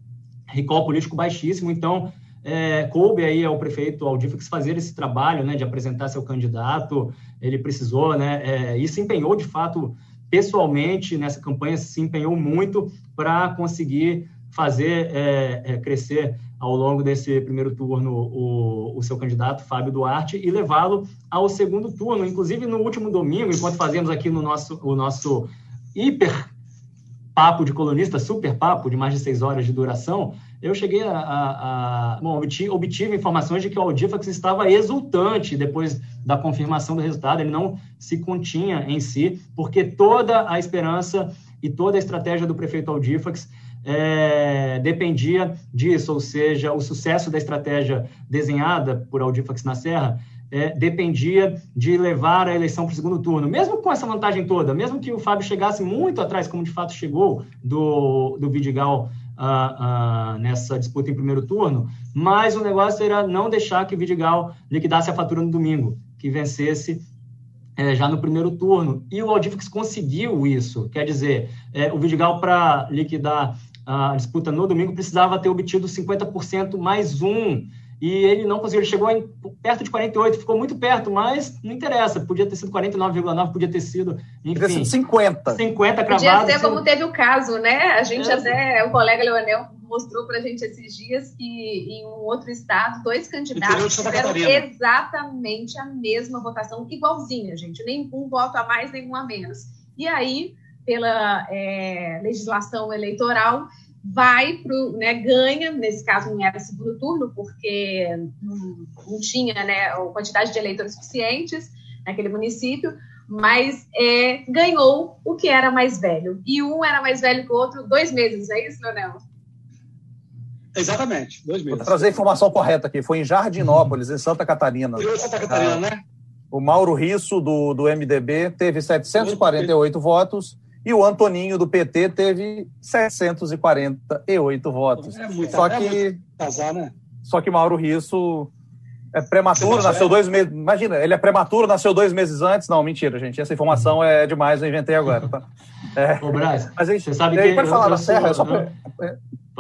recall político baixíssimo, então é, coube aí ao prefeito Aldifax fazer esse trabalho, né, de apresentar seu candidato, ele precisou, né, é, e se empenhou de fato pessoalmente nessa campanha, se empenhou muito para conseguir fazer é, é, crescer ao longo desse primeiro turno o, o seu candidato, Fábio Duarte, e levá-lo ao segundo turno. Inclusive, no último domingo, enquanto fazemos aqui no nosso, o nosso hiper papo de colunista, super papo, de mais de seis horas de duração, eu cheguei a. a, a bom, obtive, obtive, informações de que o Aldifax estava exultante depois da confirmação do resultado, ele não se continha em si, porque toda a esperança e toda a estratégia do prefeito Aldifax é, dependia disso, ou seja, o sucesso da estratégia desenhada por Aldifax na Serra é, dependia de levar a eleição para o segundo turno. Mesmo com essa vantagem toda, mesmo que o Fábio chegasse muito atrás, como de fato chegou, do, do Vidigal ah, ah, nessa disputa em primeiro turno, mas o negócio era não deixar que o Vidigal liquidasse a fatura no domingo, que vencesse é, já no primeiro turno. E o Aldifix conseguiu isso. Quer dizer, é, o Vidigal, para liquidar a disputa no domingo, precisava ter obtido 50% mais um. E ele não conseguiu, ele chegou em, perto de 48, ficou muito perto, mas não interessa, podia ter sido 49,9, podia ter sido, enfim. Podia sido 50. 50 cravados. Podia ser como teve o caso, né? A gente é. até, o colega Leonel mostrou para a gente esses dias que em um outro estado, dois candidatos tiveram exatamente a mesma votação, igualzinha, gente, nem um voto a mais, nem um a menos. E aí, pela é, legislação eleitoral, vai para né, ganha, nesse caso não era segundo turno, porque não, não tinha né, a quantidade de eleitores suficientes naquele município, mas é, ganhou o que era mais velho. E um era mais velho que o outro, dois meses, é isso, Leonel? Exatamente, dois meses. Vou trazer a informação correta aqui. Foi em Jardinópolis, em Santa Catarina. Santa Catarina, ah, né? O Mauro Risso, do, do MDB, teve 748 votos e o Antoninho do PT teve 748 votos. É muito, só é que casar, né? Só que Mauro Risso é prematuro, nasceu é? dois meses. Imagina, ele é prematuro, nasceu dois meses antes. Não, mentira, gente. Essa informação é demais, eu inventei agora. Tá? É. Ô, Braz, mas você sabe que. Pode falar da Serra, sou, só...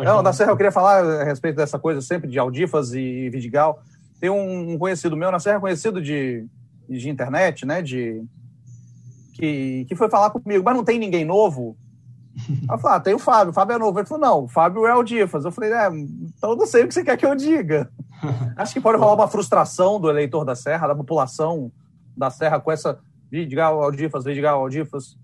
Não, da Serra eu queria falar a respeito dessa coisa sempre de Aldifas e Vidigal. Tem um conhecido meu na Serra, conhecido de, de internet, né? De que, que foi falar comigo, mas não tem ninguém novo? eu falei, ah, tem o Fábio, o Fábio é novo. Ele falou, não, o Fábio é o Difas. Eu falei, é, então eu não sei o que você quer que eu diga. [LAUGHS] Acho que pode rolar uma frustração do eleitor da Serra, da população da Serra com essa Vidigal, Aldifas, Vidigal, Aldifas.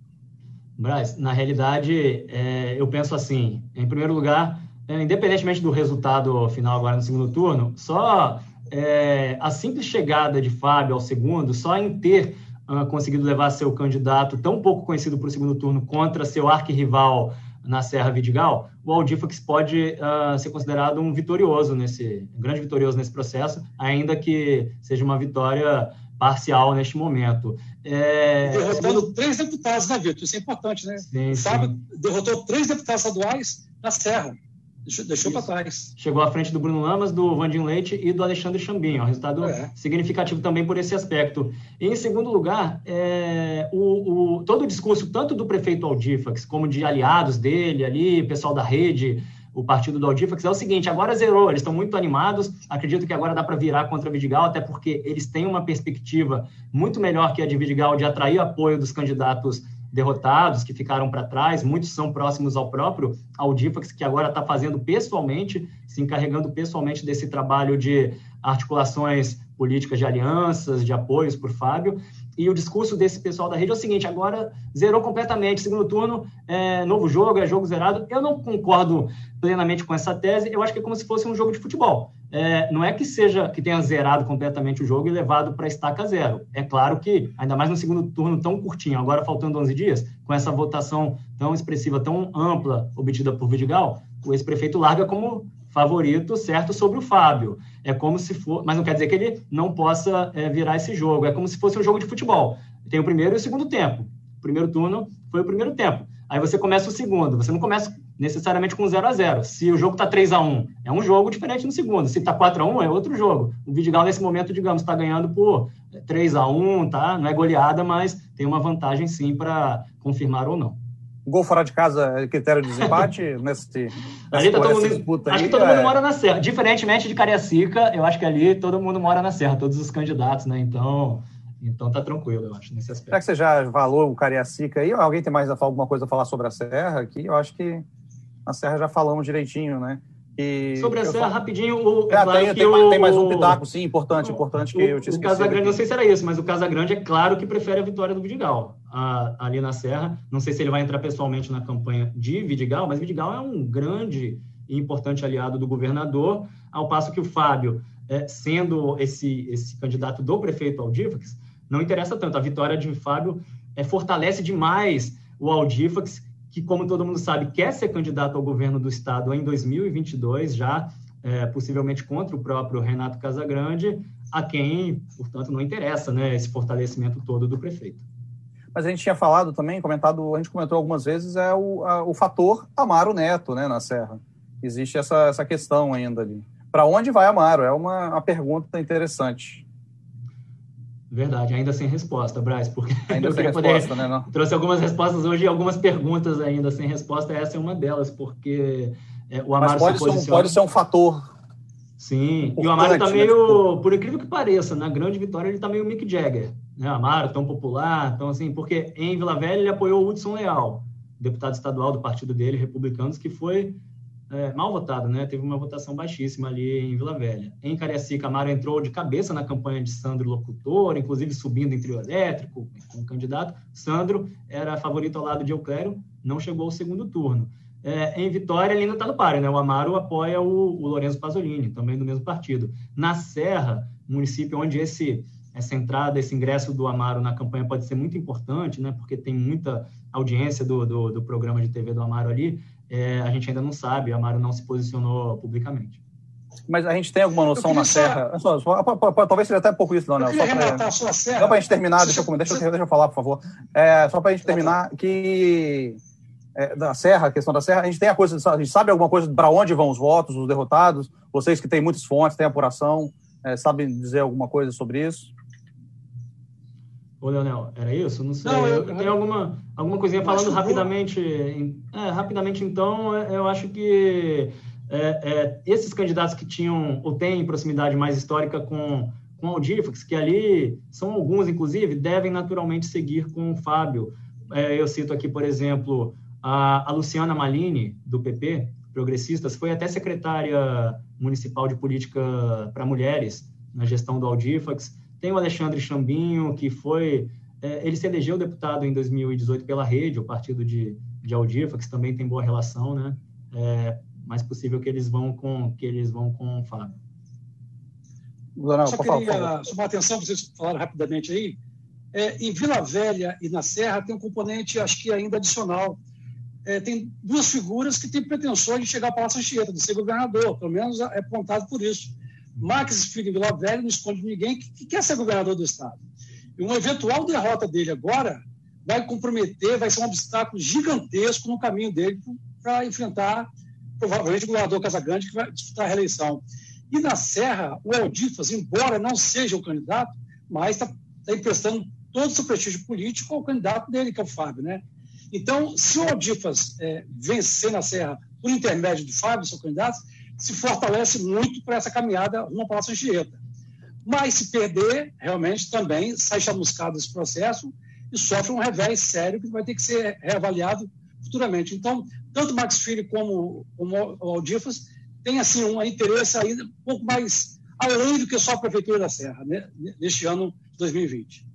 Braz, na realidade, é, eu penso assim, em primeiro lugar, é, independentemente do resultado final agora no segundo turno, só é, a simples chegada de Fábio ao segundo, só em ter uh, conseguido levar seu candidato tão pouco conhecido para o segundo turno contra seu arquirrival na Serra Vidigal, o Aldifax pode uh, ser considerado um vitorioso nesse, um grande vitorioso nesse processo, ainda que seja uma vitória parcial neste momento. É... Derrotando três deputados, né, Vitor? Isso é importante, né? Sim, Sabe, sim. derrotou três deputados estaduais na Serra. Deixou, deixou para trás. Chegou à frente do Bruno Lamas, do Vandinho Leite e do Alexandre Chambinho. Um resultado é. significativo também por esse aspecto. E, em segundo lugar, é, o, o, todo o discurso, tanto do prefeito Aldifax, como de aliados dele ali, pessoal da rede, o partido do Aldifax, é o seguinte: agora zerou, eles estão muito animados. Acredito que agora dá para virar contra Vidigal, até porque eles têm uma perspectiva muito melhor que a de Vidigal de atrair apoio dos candidatos derrotados, que ficaram para trás, muitos são próximos ao próprio Audifax, que agora está fazendo pessoalmente, se encarregando pessoalmente desse trabalho de articulações políticas de alianças, de apoios por Fábio. E o discurso desse pessoal da rede é o seguinte: agora zerou completamente. Segundo turno, é, novo jogo, é jogo zerado. Eu não concordo plenamente com essa tese. Eu acho que é como se fosse um jogo de futebol é, não é que seja que tenha zerado completamente o jogo e levado para estaca zero. É claro que, ainda mais no segundo turno tão curtinho, agora faltando 11 dias, com essa votação tão expressiva, tão ampla obtida por Vidigal, o ex-prefeito larga como favorito certo sobre o Fábio. É como se for, mas não quer dizer que ele não possa é, virar esse jogo. É como se fosse um jogo de futebol. Tem o primeiro e o segundo tempo. O primeiro turno foi o primeiro tempo. Aí você começa o segundo. Você não começa necessariamente com 0 a 0 Se o jogo está 3 a 1 é um jogo diferente no segundo. Se está 4 a 1 é outro jogo. O Vidigal, nesse momento, digamos, está ganhando por 3 a 1 tá? Não é goleada, mas tem uma vantagem sim para confirmar ou não. Gol fora de casa é critério de desempate [LAUGHS] nesse, ali tá todo mundo, Acho aí, que todo é... mundo mora na Serra. Diferentemente de Cariacica, eu acho que ali todo mundo mora na Serra, todos os candidatos, né? Então, então tá tranquilo, eu acho, nesse aspecto. Será que você já falou o Cariacica aí? Alguém tem mais alguma coisa a falar sobre a Serra aqui? Eu acho que na Serra já falamos direitinho, né? E Sobre a Serra, falo... rapidinho, o, é, é claro tem, tem, o... tem, mais um pitaco, sim, importante, importante, que o, eu te esqueci. O Casagrande, não sei se era isso, mas o Casagrande é claro que prefere a vitória do Vidigal a, ali na Serra. Não sei se ele vai entrar pessoalmente na campanha de Vidigal, mas Vidigal é um grande e importante aliado do governador, ao passo que o Fábio, é, sendo esse, esse candidato do prefeito Aldifax, não interessa tanto. A vitória de Fábio é, fortalece demais o Aldifax, que, como todo mundo sabe, quer ser candidato ao governo do estado em 2022, já é, possivelmente contra o próprio Renato Casagrande, a quem, portanto, não interessa né, esse fortalecimento todo do prefeito. Mas a gente tinha falado também, comentado, a gente comentou algumas vezes, é o, a, o fator Amaro Neto né, na Serra. Existe essa, essa questão ainda ali. Para onde vai Amaro? É uma, uma pergunta interessante. Verdade, ainda sem resposta, Braz, porque [LAUGHS] ainda sem resposta, né? Não? Trouxe algumas respostas hoje e algumas perguntas ainda sem resposta. Essa é uma delas, porque é, o Amaro Mas pode, se posiciona... ser um, pode ser um fator. Sim, e o Amaro está meio, né? por incrível que pareça, na grande vitória ele está meio Mick Jagger, né? Amaro, tão popular, tão assim, porque em Vila Velha ele apoiou o Hudson Leal, deputado estadual do partido dele, Republicanos, que foi é, mal votado, né? Teve uma votação baixíssima ali em Vila Velha. Em Cariacica, Amaro entrou de cabeça na campanha de Sandro Locutor, inclusive subindo em trio elétrico como candidato. Sandro era favorito ao lado de Euclério, não chegou ao segundo turno. É, em Vitória, ele ainda está no páreo, né? O Amaro apoia o, o Lourenço Pasolini, também do mesmo partido. Na Serra, município onde esse essa entrada, esse ingresso do Amaro na campanha pode ser muito importante, né? Porque tem muita audiência do, do, do programa de TV do Amaro ali é, a gente ainda não sabe, a Amaro não se posicionou publicamente. Mas a gente tem alguma noção na Serra? Só, só, talvez seja até um pouco isso, não, né? Só para a gente terminar, deixa eu, deixa, deixa eu falar, por favor. É, só para a gente terminar, que é, da Serra, a questão da Serra, a gente tem a coisa, a gente sabe alguma coisa para onde vão os votos, os derrotados? Vocês que têm muitas fontes, têm apuração, é, sabem dizer alguma coisa sobre isso? Ô, Leonel, era isso? Não sei. Não, eu, tenho alguma, alguma coisinha falando rapidamente. É, rapidamente, então, é, eu acho que é, é, esses candidatos que tinham ou têm proximidade mais histórica com, com com Audifax, que ali são alguns, inclusive, devem naturalmente seguir com o Fábio. É, eu cito aqui, por exemplo, a, a Luciana Malini, do PP, Progressistas, foi até secretária municipal de política para mulheres na gestão do Audifax. Tem o Alexandre Chambinho, que foi. É, ele se elegeu deputado em 2018 pela Rede, o partido de, de Audifax, também tem boa relação, né? É mais possível que eles vão com, que eles vão com o Fábio. Não, Só queria chamar a atenção, vocês falaram rapidamente aí. É, em Vila Velha e na Serra tem um componente, acho que ainda adicional. É, tem duas figuras que têm pretensões de chegar ao Palácio Anchieta, de ser governador, pelo menos é apontado por isso. Em Vila Velha não esconde ninguém que, que quer ser governador do Estado. E uma eventual derrota dele agora vai comprometer, vai ser um obstáculo gigantesco no caminho dele para enfrentar, provavelmente, o governador Casagrande, que vai disputar a reeleição. E na Serra, o Eldifas, embora não seja o candidato, mas está tá emprestando todo o seu prestígio político ao candidato dele, que é o Fábio. Né? Então, se o Eldifas é, vencer na Serra por intermédio do Fábio, seu candidato, se fortalece muito para essa caminhada rumo ao Palácio Anchieta. Mas se perder, realmente também sai chamuscado esse processo e sofre um revés sério que vai ter que ser reavaliado futuramente. Então, tanto Max Filho como, o Aldifas tem assim um interesse ainda um pouco mais além do que só a Prefeitura da Serra, né, neste ano de 2020.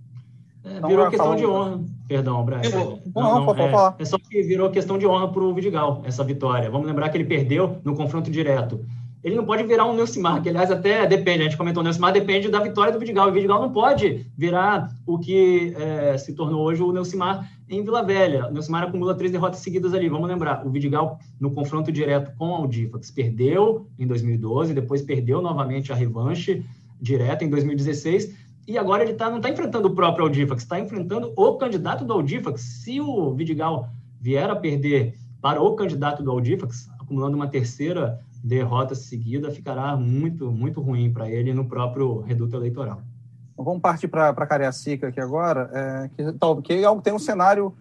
É, então, virou questão de honra. Perdão, Brian. Não, não, não, é, é, só que virou questão de honra para o Vidigal, essa vitória. Vamos lembrar que ele perdeu no confronto direto ele não pode virar um Neucimar, que aliás até depende, a gente comentou, o Neucimar depende da vitória do Vidigal, e o Vidigal não pode virar o que é, se tornou hoje o Neucimar em Vila Velha. O Neucimar acumula três derrotas seguidas ali, vamos lembrar, o Vidigal no confronto direto com o Aldifax perdeu em 2012, depois perdeu novamente a revanche direta em 2016, e agora ele tá, não está enfrentando o próprio Aldifax, está enfrentando o candidato do Aldifax. Se o Vidigal vier a perder para o candidato do Aldifax, acumulando uma terceira derrota seguida ficará muito, muito ruim para ele no próprio reduto eleitoral. Vamos partir para Cariacica aqui agora, é, que, tal, que é tem um cenário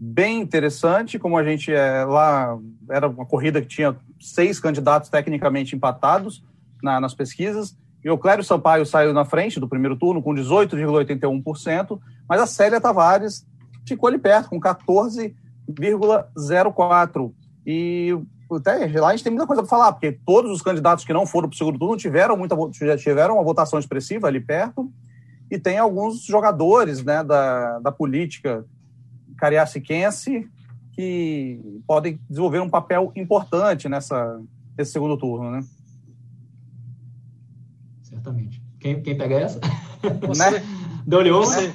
bem interessante, como a gente é, lá era uma corrida que tinha seis candidatos tecnicamente empatados na, nas pesquisas, e o Clério Sampaio saiu na frente do primeiro turno com 18,81%, mas a Célia Tavares ficou ali perto com 14,04%. E até lá a gente tem muita coisa para falar, porque todos os candidatos que não foram para o segundo turno tiveram muita tiveram uma votação expressiva ali perto, e tem alguns jogadores né, da, da política cariaciquense que podem desenvolver um papel importante nessa, nesse segundo turno, né? Certamente. Quem, quem pega essa? Você. Né? Deu-lhe Você.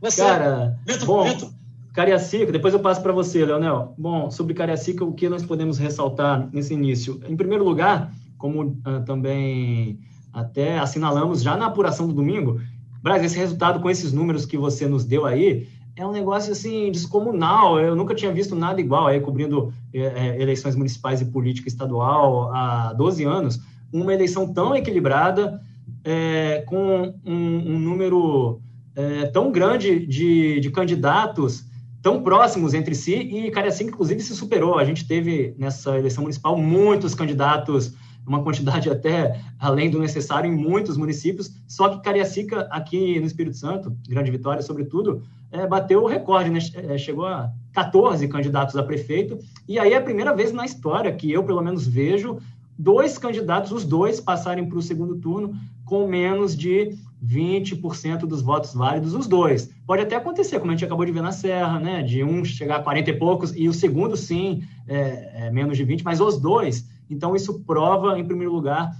Você. Cara, bom, Vitor. Cariacica, depois eu passo para você, Leonel. Bom, sobre Cariacica, o que nós podemos ressaltar nesse início? Em primeiro lugar, como uh, também até assinalamos já na apuração do domingo, Brasil, esse resultado com esses números que você nos deu aí é um negócio assim descomunal. Eu nunca tinha visto nada igual aí cobrindo é, eleições municipais e política estadual há 12 anos. Uma eleição tão equilibrada, é, com um, um número é, tão grande de, de candidatos tão próximos entre si e Cariacica, inclusive, se superou. A gente teve nessa eleição municipal muitos candidatos, uma quantidade [LAUGHS] até além do necessário em muitos municípios, só que Cariacica, aqui no Espírito Santo, grande vitória, sobretudo, é, bateu o recorde, né? É, chegou a 14 candidatos a prefeito, e aí é a primeira vez na história que eu, pelo menos, vejo dois candidatos, os dois, passarem para o segundo turno com menos de 20% dos votos válidos, os dois. Pode até acontecer, como a gente acabou de ver na Serra, né? De um chegar a 40 e poucos, e o segundo, sim, é, é menos de 20, mas os dois. Então, isso prova, em primeiro lugar,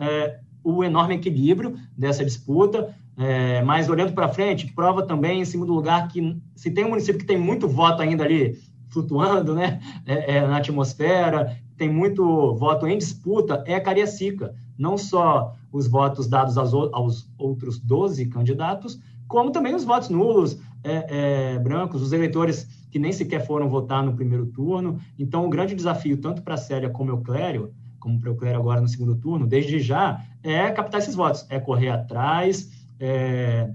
é, o enorme equilíbrio dessa disputa. É, mas olhando para frente, prova também, em segundo lugar, que se tem um município que tem muito voto ainda ali flutuando né, é, é, na atmosfera, tem muito voto em disputa, é a Cariacica. Não só os votos dados aos, aos outros 12 candidatos, como também os votos nulos, é, é, brancos, os eleitores que nem sequer foram votar no primeiro turno. Então, o grande desafio, tanto para a Célia como o Clério, como para o Clério agora no segundo turno, desde já, é captar esses votos, é correr atrás, é,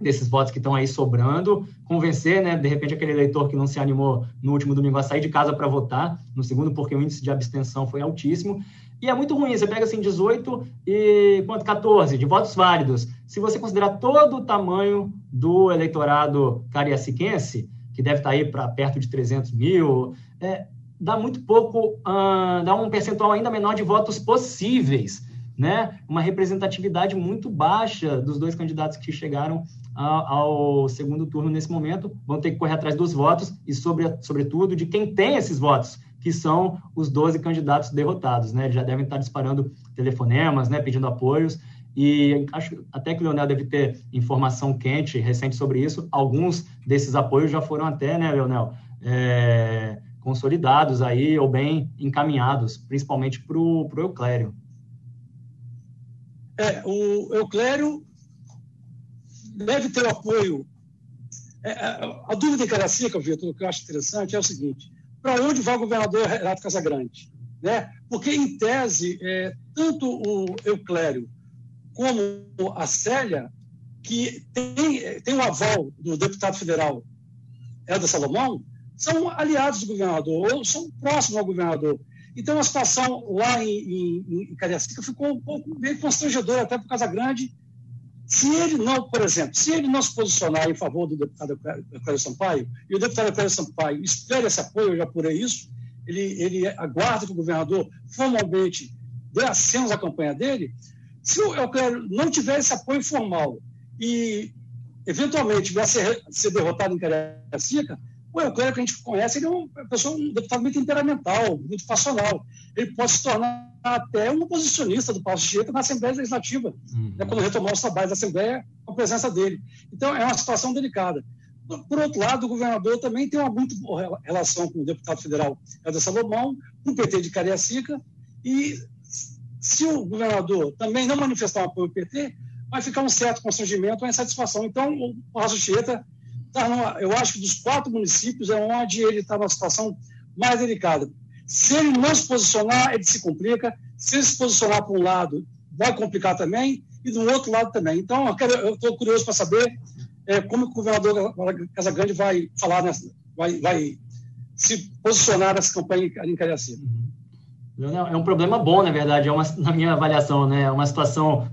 desses votos que estão aí sobrando, convencer, né, de repente, aquele eleitor que não se animou no último domingo a sair de casa para votar, no segundo, porque o índice de abstenção foi altíssimo. E é muito ruim, você pega assim 18 e quanto 14 de votos válidos. Se você considerar todo o tamanho do eleitorado cariaciquense, que deve estar aí para perto de 300 mil, é, dá muito pouco, dá um percentual ainda menor de votos possíveis né, uma representatividade muito baixa dos dois candidatos que chegaram ao segundo turno nesse momento, vão ter que correr atrás dos votos e, sobre, sobretudo, de quem tem esses votos, que são os 12 candidatos derrotados. Né? Eles já devem estar disparando telefonemas, né, pedindo apoios, e acho até que o Leonel deve ter informação quente, recente sobre isso. Alguns desses apoios já foram até, né, Leonel, é, consolidados aí ou bem encaminhados, principalmente para o Euclério. É, o Euclério deve ter o apoio. É, a dúvida em Caracica, Vitor, que eu acho interessante, é o seguinte: para onde vai o governador Renato Casagrande? Né? Porque, em tese, é, tanto o Euclério como a Célia, que tem, tem o aval do deputado federal Helder Salomão, são aliados do governador, ou são próximos ao governador. Então, a situação lá em, em, em Cariacica ficou um pouco meio constrangedora, até para Casa Grande. Se ele não, por exemplo, se ele não se posicionar em favor do deputado Euclério Sampaio, e o deputado Euclério Sampaio espera esse apoio, eu já apurei isso, ele, ele aguarda que o governador formalmente dê acenos à campanha dele, se o Euclério não tiver esse apoio formal e, eventualmente, a ser, ser derrotado em Cariacica, o Euclério, que a gente conhece, ele é uma pessoa, um deputado muito temperamental, muito passional. Ele pode se tornar até um oposicionista do Paulo Chieta na Assembleia Legislativa, uhum. né, quando retomar os trabalhos da Assembleia, com a presença dele. Então, é uma situação delicada. Por outro lado, o governador também tem uma muito boa relação com o deputado federal Helder Salomão, com o PT de Cariacica, e se o governador também não manifestar um apoio ao PT, vai ficar um certo constrangimento, uma insatisfação. Então, o Palácio Chieta tá numa, eu acho que dos quatro municípios é onde ele está numa situação mais delicada. Se ele não se posicionar, ele se complica. Se ele se posicionar para um lado, vai complicar também, e do outro lado também. Então, eu estou curioso para saber é, como o governador Casagrande vai falar, nessa, vai, vai se posicionar nessa campanha em Cariacica. É um problema bom, na verdade, é uma, [LAUGHS] na minha avaliação, né? É uma situação,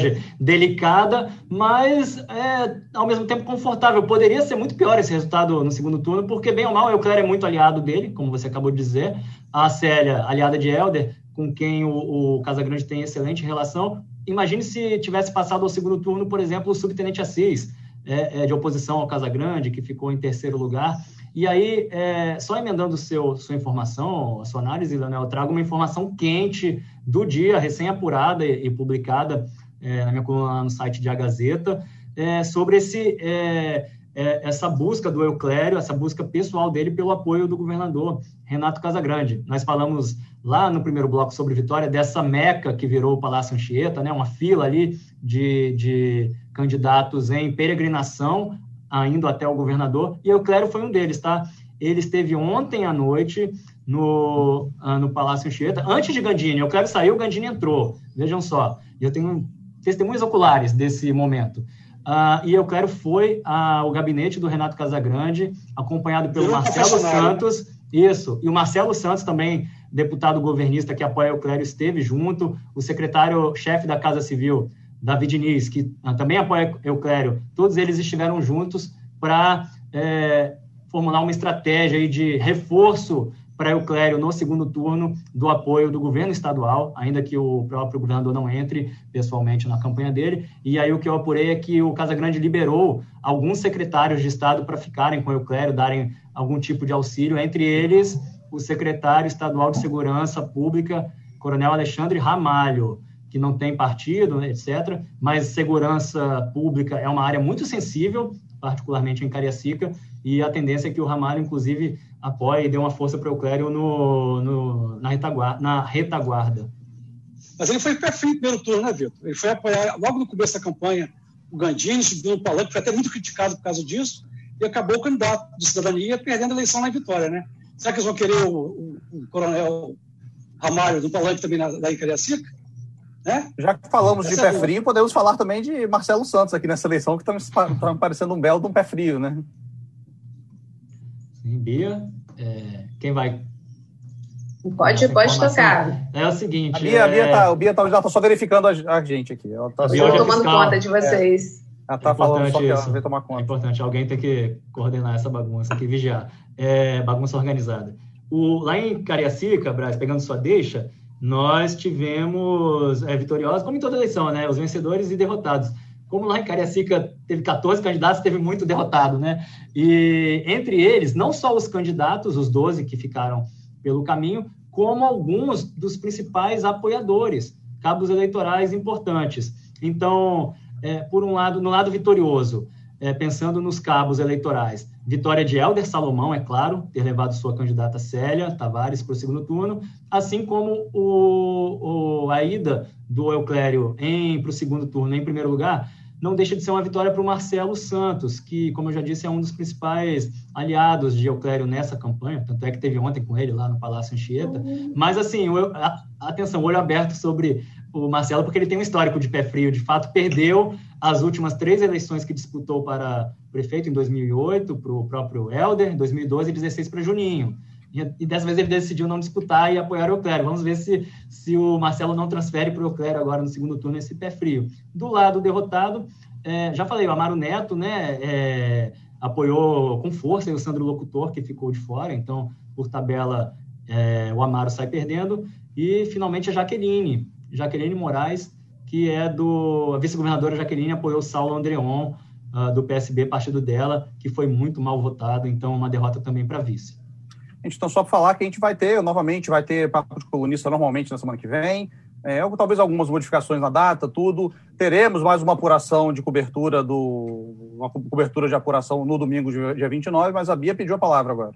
Grande, delicada, mas é, ao mesmo tempo confortável. Poderia ser muito pior esse resultado no segundo turno, porque, bem ou mal, o Euclério é muito aliado dele, como você acabou de dizer. A Célia, aliada de Helder, com quem o, o Casagrande tem excelente relação. Imagine se tivesse passado ao segundo turno, por exemplo, o subtenente Assis, é, é, de oposição ao Casagrande, que ficou em terceiro lugar. E aí, é, só emendando seu, sua informação, a sua análise, Leonel, eu trago uma informação quente do dia, recém-apurada e, e, publicada é, na minha coluna no site de A Gazeta, é, sobre esse, é, é, essa busca do Euclério, essa busca pessoal dele pelo apoio do governador Renato Casagrande. Nós falamos lá no primeiro bloco sobre Vitória dessa meca que virou o Palácio Anchieta, né, uma fila ali de, de candidatos em peregrinação indo até o governador, e Euclério foi um deles, tá? Ele esteve ontem à noite no, uh, no Palácio Anchieta, antes de Gandini. Euclério saiu, Gandini entrou. Vejam só. Eu tenho testemunhas oculares desse momento. Uh, e Euclério foi ao gabinete do Renato Casagrande, acompanhado pelo Marcelo Santos. Isso. E o Marcelo Santos também, deputado governista que apoia Euclério, esteve junto. O secretário-chefe da Casa Civil, David Nis, que ah, também apoia Euclério, todos eles estiveram juntos para é, formular uma estratégia de reforço para Euclério no segundo turno do apoio do governo estadual, ainda que o próprio governador não entre pessoalmente na campanha dele. E aí o que eu apurei é que o Casagrande liberou alguns secretários de Estado para ficarem com Euclério, darem algum tipo de auxílio, entre eles o secretário estadual de Segurança Pública, Coronel Alexandre Ramalho que não tem partido, né, etc. Mas segurança pública é uma área muito sensível, particularmente em Cariacica, e a tendência é que o Ramalho, inclusive, apoie e dê uma força para o Clério no, no, na, retaguarda, na retaguarda. Mas ele foi perfeito no primeiro turno, né, Vitor? Ele foi apoiar, logo no começo da campanha, o Gandini, subiu no palanque, foi até muito criticado por causa disso, e acabou o candidato de cidadania perdendo a eleição na Vitória, né? Será que eles vão querer o, o, o coronel Ramalho do palanque também na, lá em Cariacica? Né? Já que falamos Essa de pé é frio, podemos falar também de Marcelo Santos aqui nessa eleição, que está me tá parecendo um belo de um pé frio, né? Sim, Bia, é, quem vai Pode, pode tocar. É o seguinte. A Bia, é... a Bia tá, o Bia tá, já tá só verificando a, a gente aqui. Ela tá só... tomando fiscal. conta de vocês. É. Ela tá é falando só que ela vai tomar conta. É importante, alguém tem que coordenar essa bagunça aqui, vigiar. É, bagunça organizada. O, lá em Cariacica, Braz, pegando sua deixa, nós tivemos é, vitoriosos, como em toda eleição, né? Os vencedores e derrotados. Como lá em Cariacica teve 14 candidatos, teve muito derrotado, né? E entre eles, não só os candidatos, os 12 que ficaram pelo caminho, como alguns dos principais apoiadores, cabos eleitorais importantes. Então, é, por um lado, no lado vitorioso, é, pensando nos cabos eleitorais, vitória de Helder Salomão, é claro, ter levado sua candidata Célia Tavares para o segundo turno, assim como o, o a ida do Euclério para o segundo turno em primeiro lugar, não deixa de ser uma vitória para o Marcelo Santos, que, como eu já disse, é um dos principais aliados de Euclério nessa campanha, tanto é que teve ontem com ele lá no Palácio Anchieta. Uhum. Mas, assim, atenção, olho aberto sobre o Marcelo, porque ele tem um histórico de pé frio, de fato, perdeu as últimas três eleições que disputou para prefeito, em 2008, para o próprio Helder, em 2012 e 2016 para Juninho. E, dessa vez ele decidiu não disputar e apoiar o Euclério. Vamos ver se, se o Marcelo não transfere para o Euclério agora no segundo turno esse pé frio. Do lado derrotado, é, já falei, o Amaro Neto né, é, apoiou com força o Sandro Locutor, que ficou de fora, então, por tabela, é, o Amaro sai perdendo. E, finalmente, a Jaqueline, Jaqueline Moraes, que é do. A vice-governadora Jaqueline apoiou Saulo Andreon, uh, do PSB, partido dela, que foi muito mal votado, então, uma derrota também para vice. Então, só para falar que a gente vai ter, novamente, vai ter papo de colunista normalmente na semana que vem. É, talvez algumas modificações na data, tudo. Teremos mais uma apuração de cobertura do. uma cobertura de apuração no domingo, dia 29, mas a Bia pediu a palavra agora.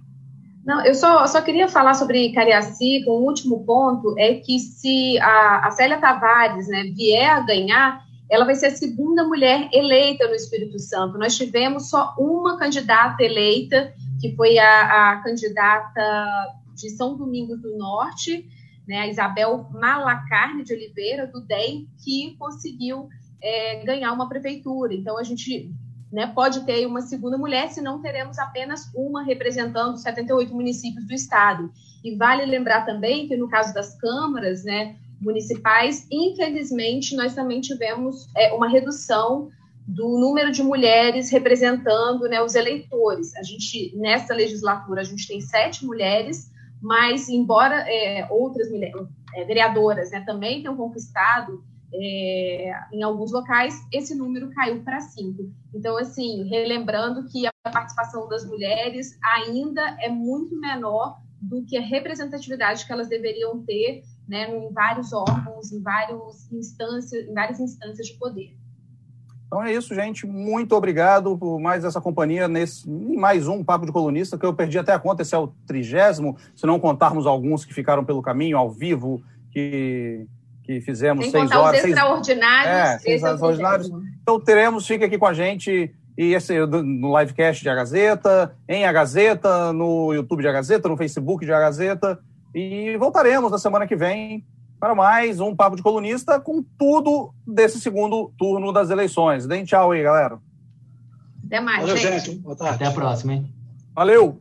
Não, eu só, só queria falar sobre Cariacica. Um último ponto é que se a, a Célia Tavares né, vier a ganhar, ela vai ser a segunda mulher eleita no Espírito Santo. Nós tivemos só uma candidata eleita que foi a, a candidata de São Domingos do Norte, né, a Isabel Malacarne de Oliveira, do DEM, que conseguiu é, ganhar uma prefeitura. Então, a gente né, pode ter uma segunda mulher, se não teremos apenas uma representando 78 municípios do estado. E vale lembrar também que, no caso das câmaras né, municipais, infelizmente, nós também tivemos é, uma redução do número de mulheres representando né, os eleitores. A gente, nessa legislatura, a gente tem sete mulheres, mas embora é, outras mulheres, é, vereadoras né, também tenham conquistado é, em alguns locais, esse número caiu para cinco. Então, assim, relembrando que a participação das mulheres ainda é muito menor do que a representatividade que elas deveriam ter né, em vários órgãos, em, vários instâncias, em várias instâncias de poder. Então é isso, gente. Muito obrigado por mais essa companhia nesse mais um Papo de Colunista, que eu perdi até a conta, esse é o trigésimo, se não contarmos alguns que ficaram pelo caminho, ao vivo, que, que fizemos Sem seis horas. Os extraordinários. É, seis é extraordinários. Então teremos, fique aqui com a gente e esse no livecast de A Gazeta, em A Gazeta, no YouTube de A Gazeta, no Facebook de A Gazeta. E voltaremos na semana que vem para mais um Papo de Colunista com tudo desse segundo turno das eleições. Deem tchau aí, galera. Até mais, Valeu, gente. gente. Até a próxima, hein? Valeu!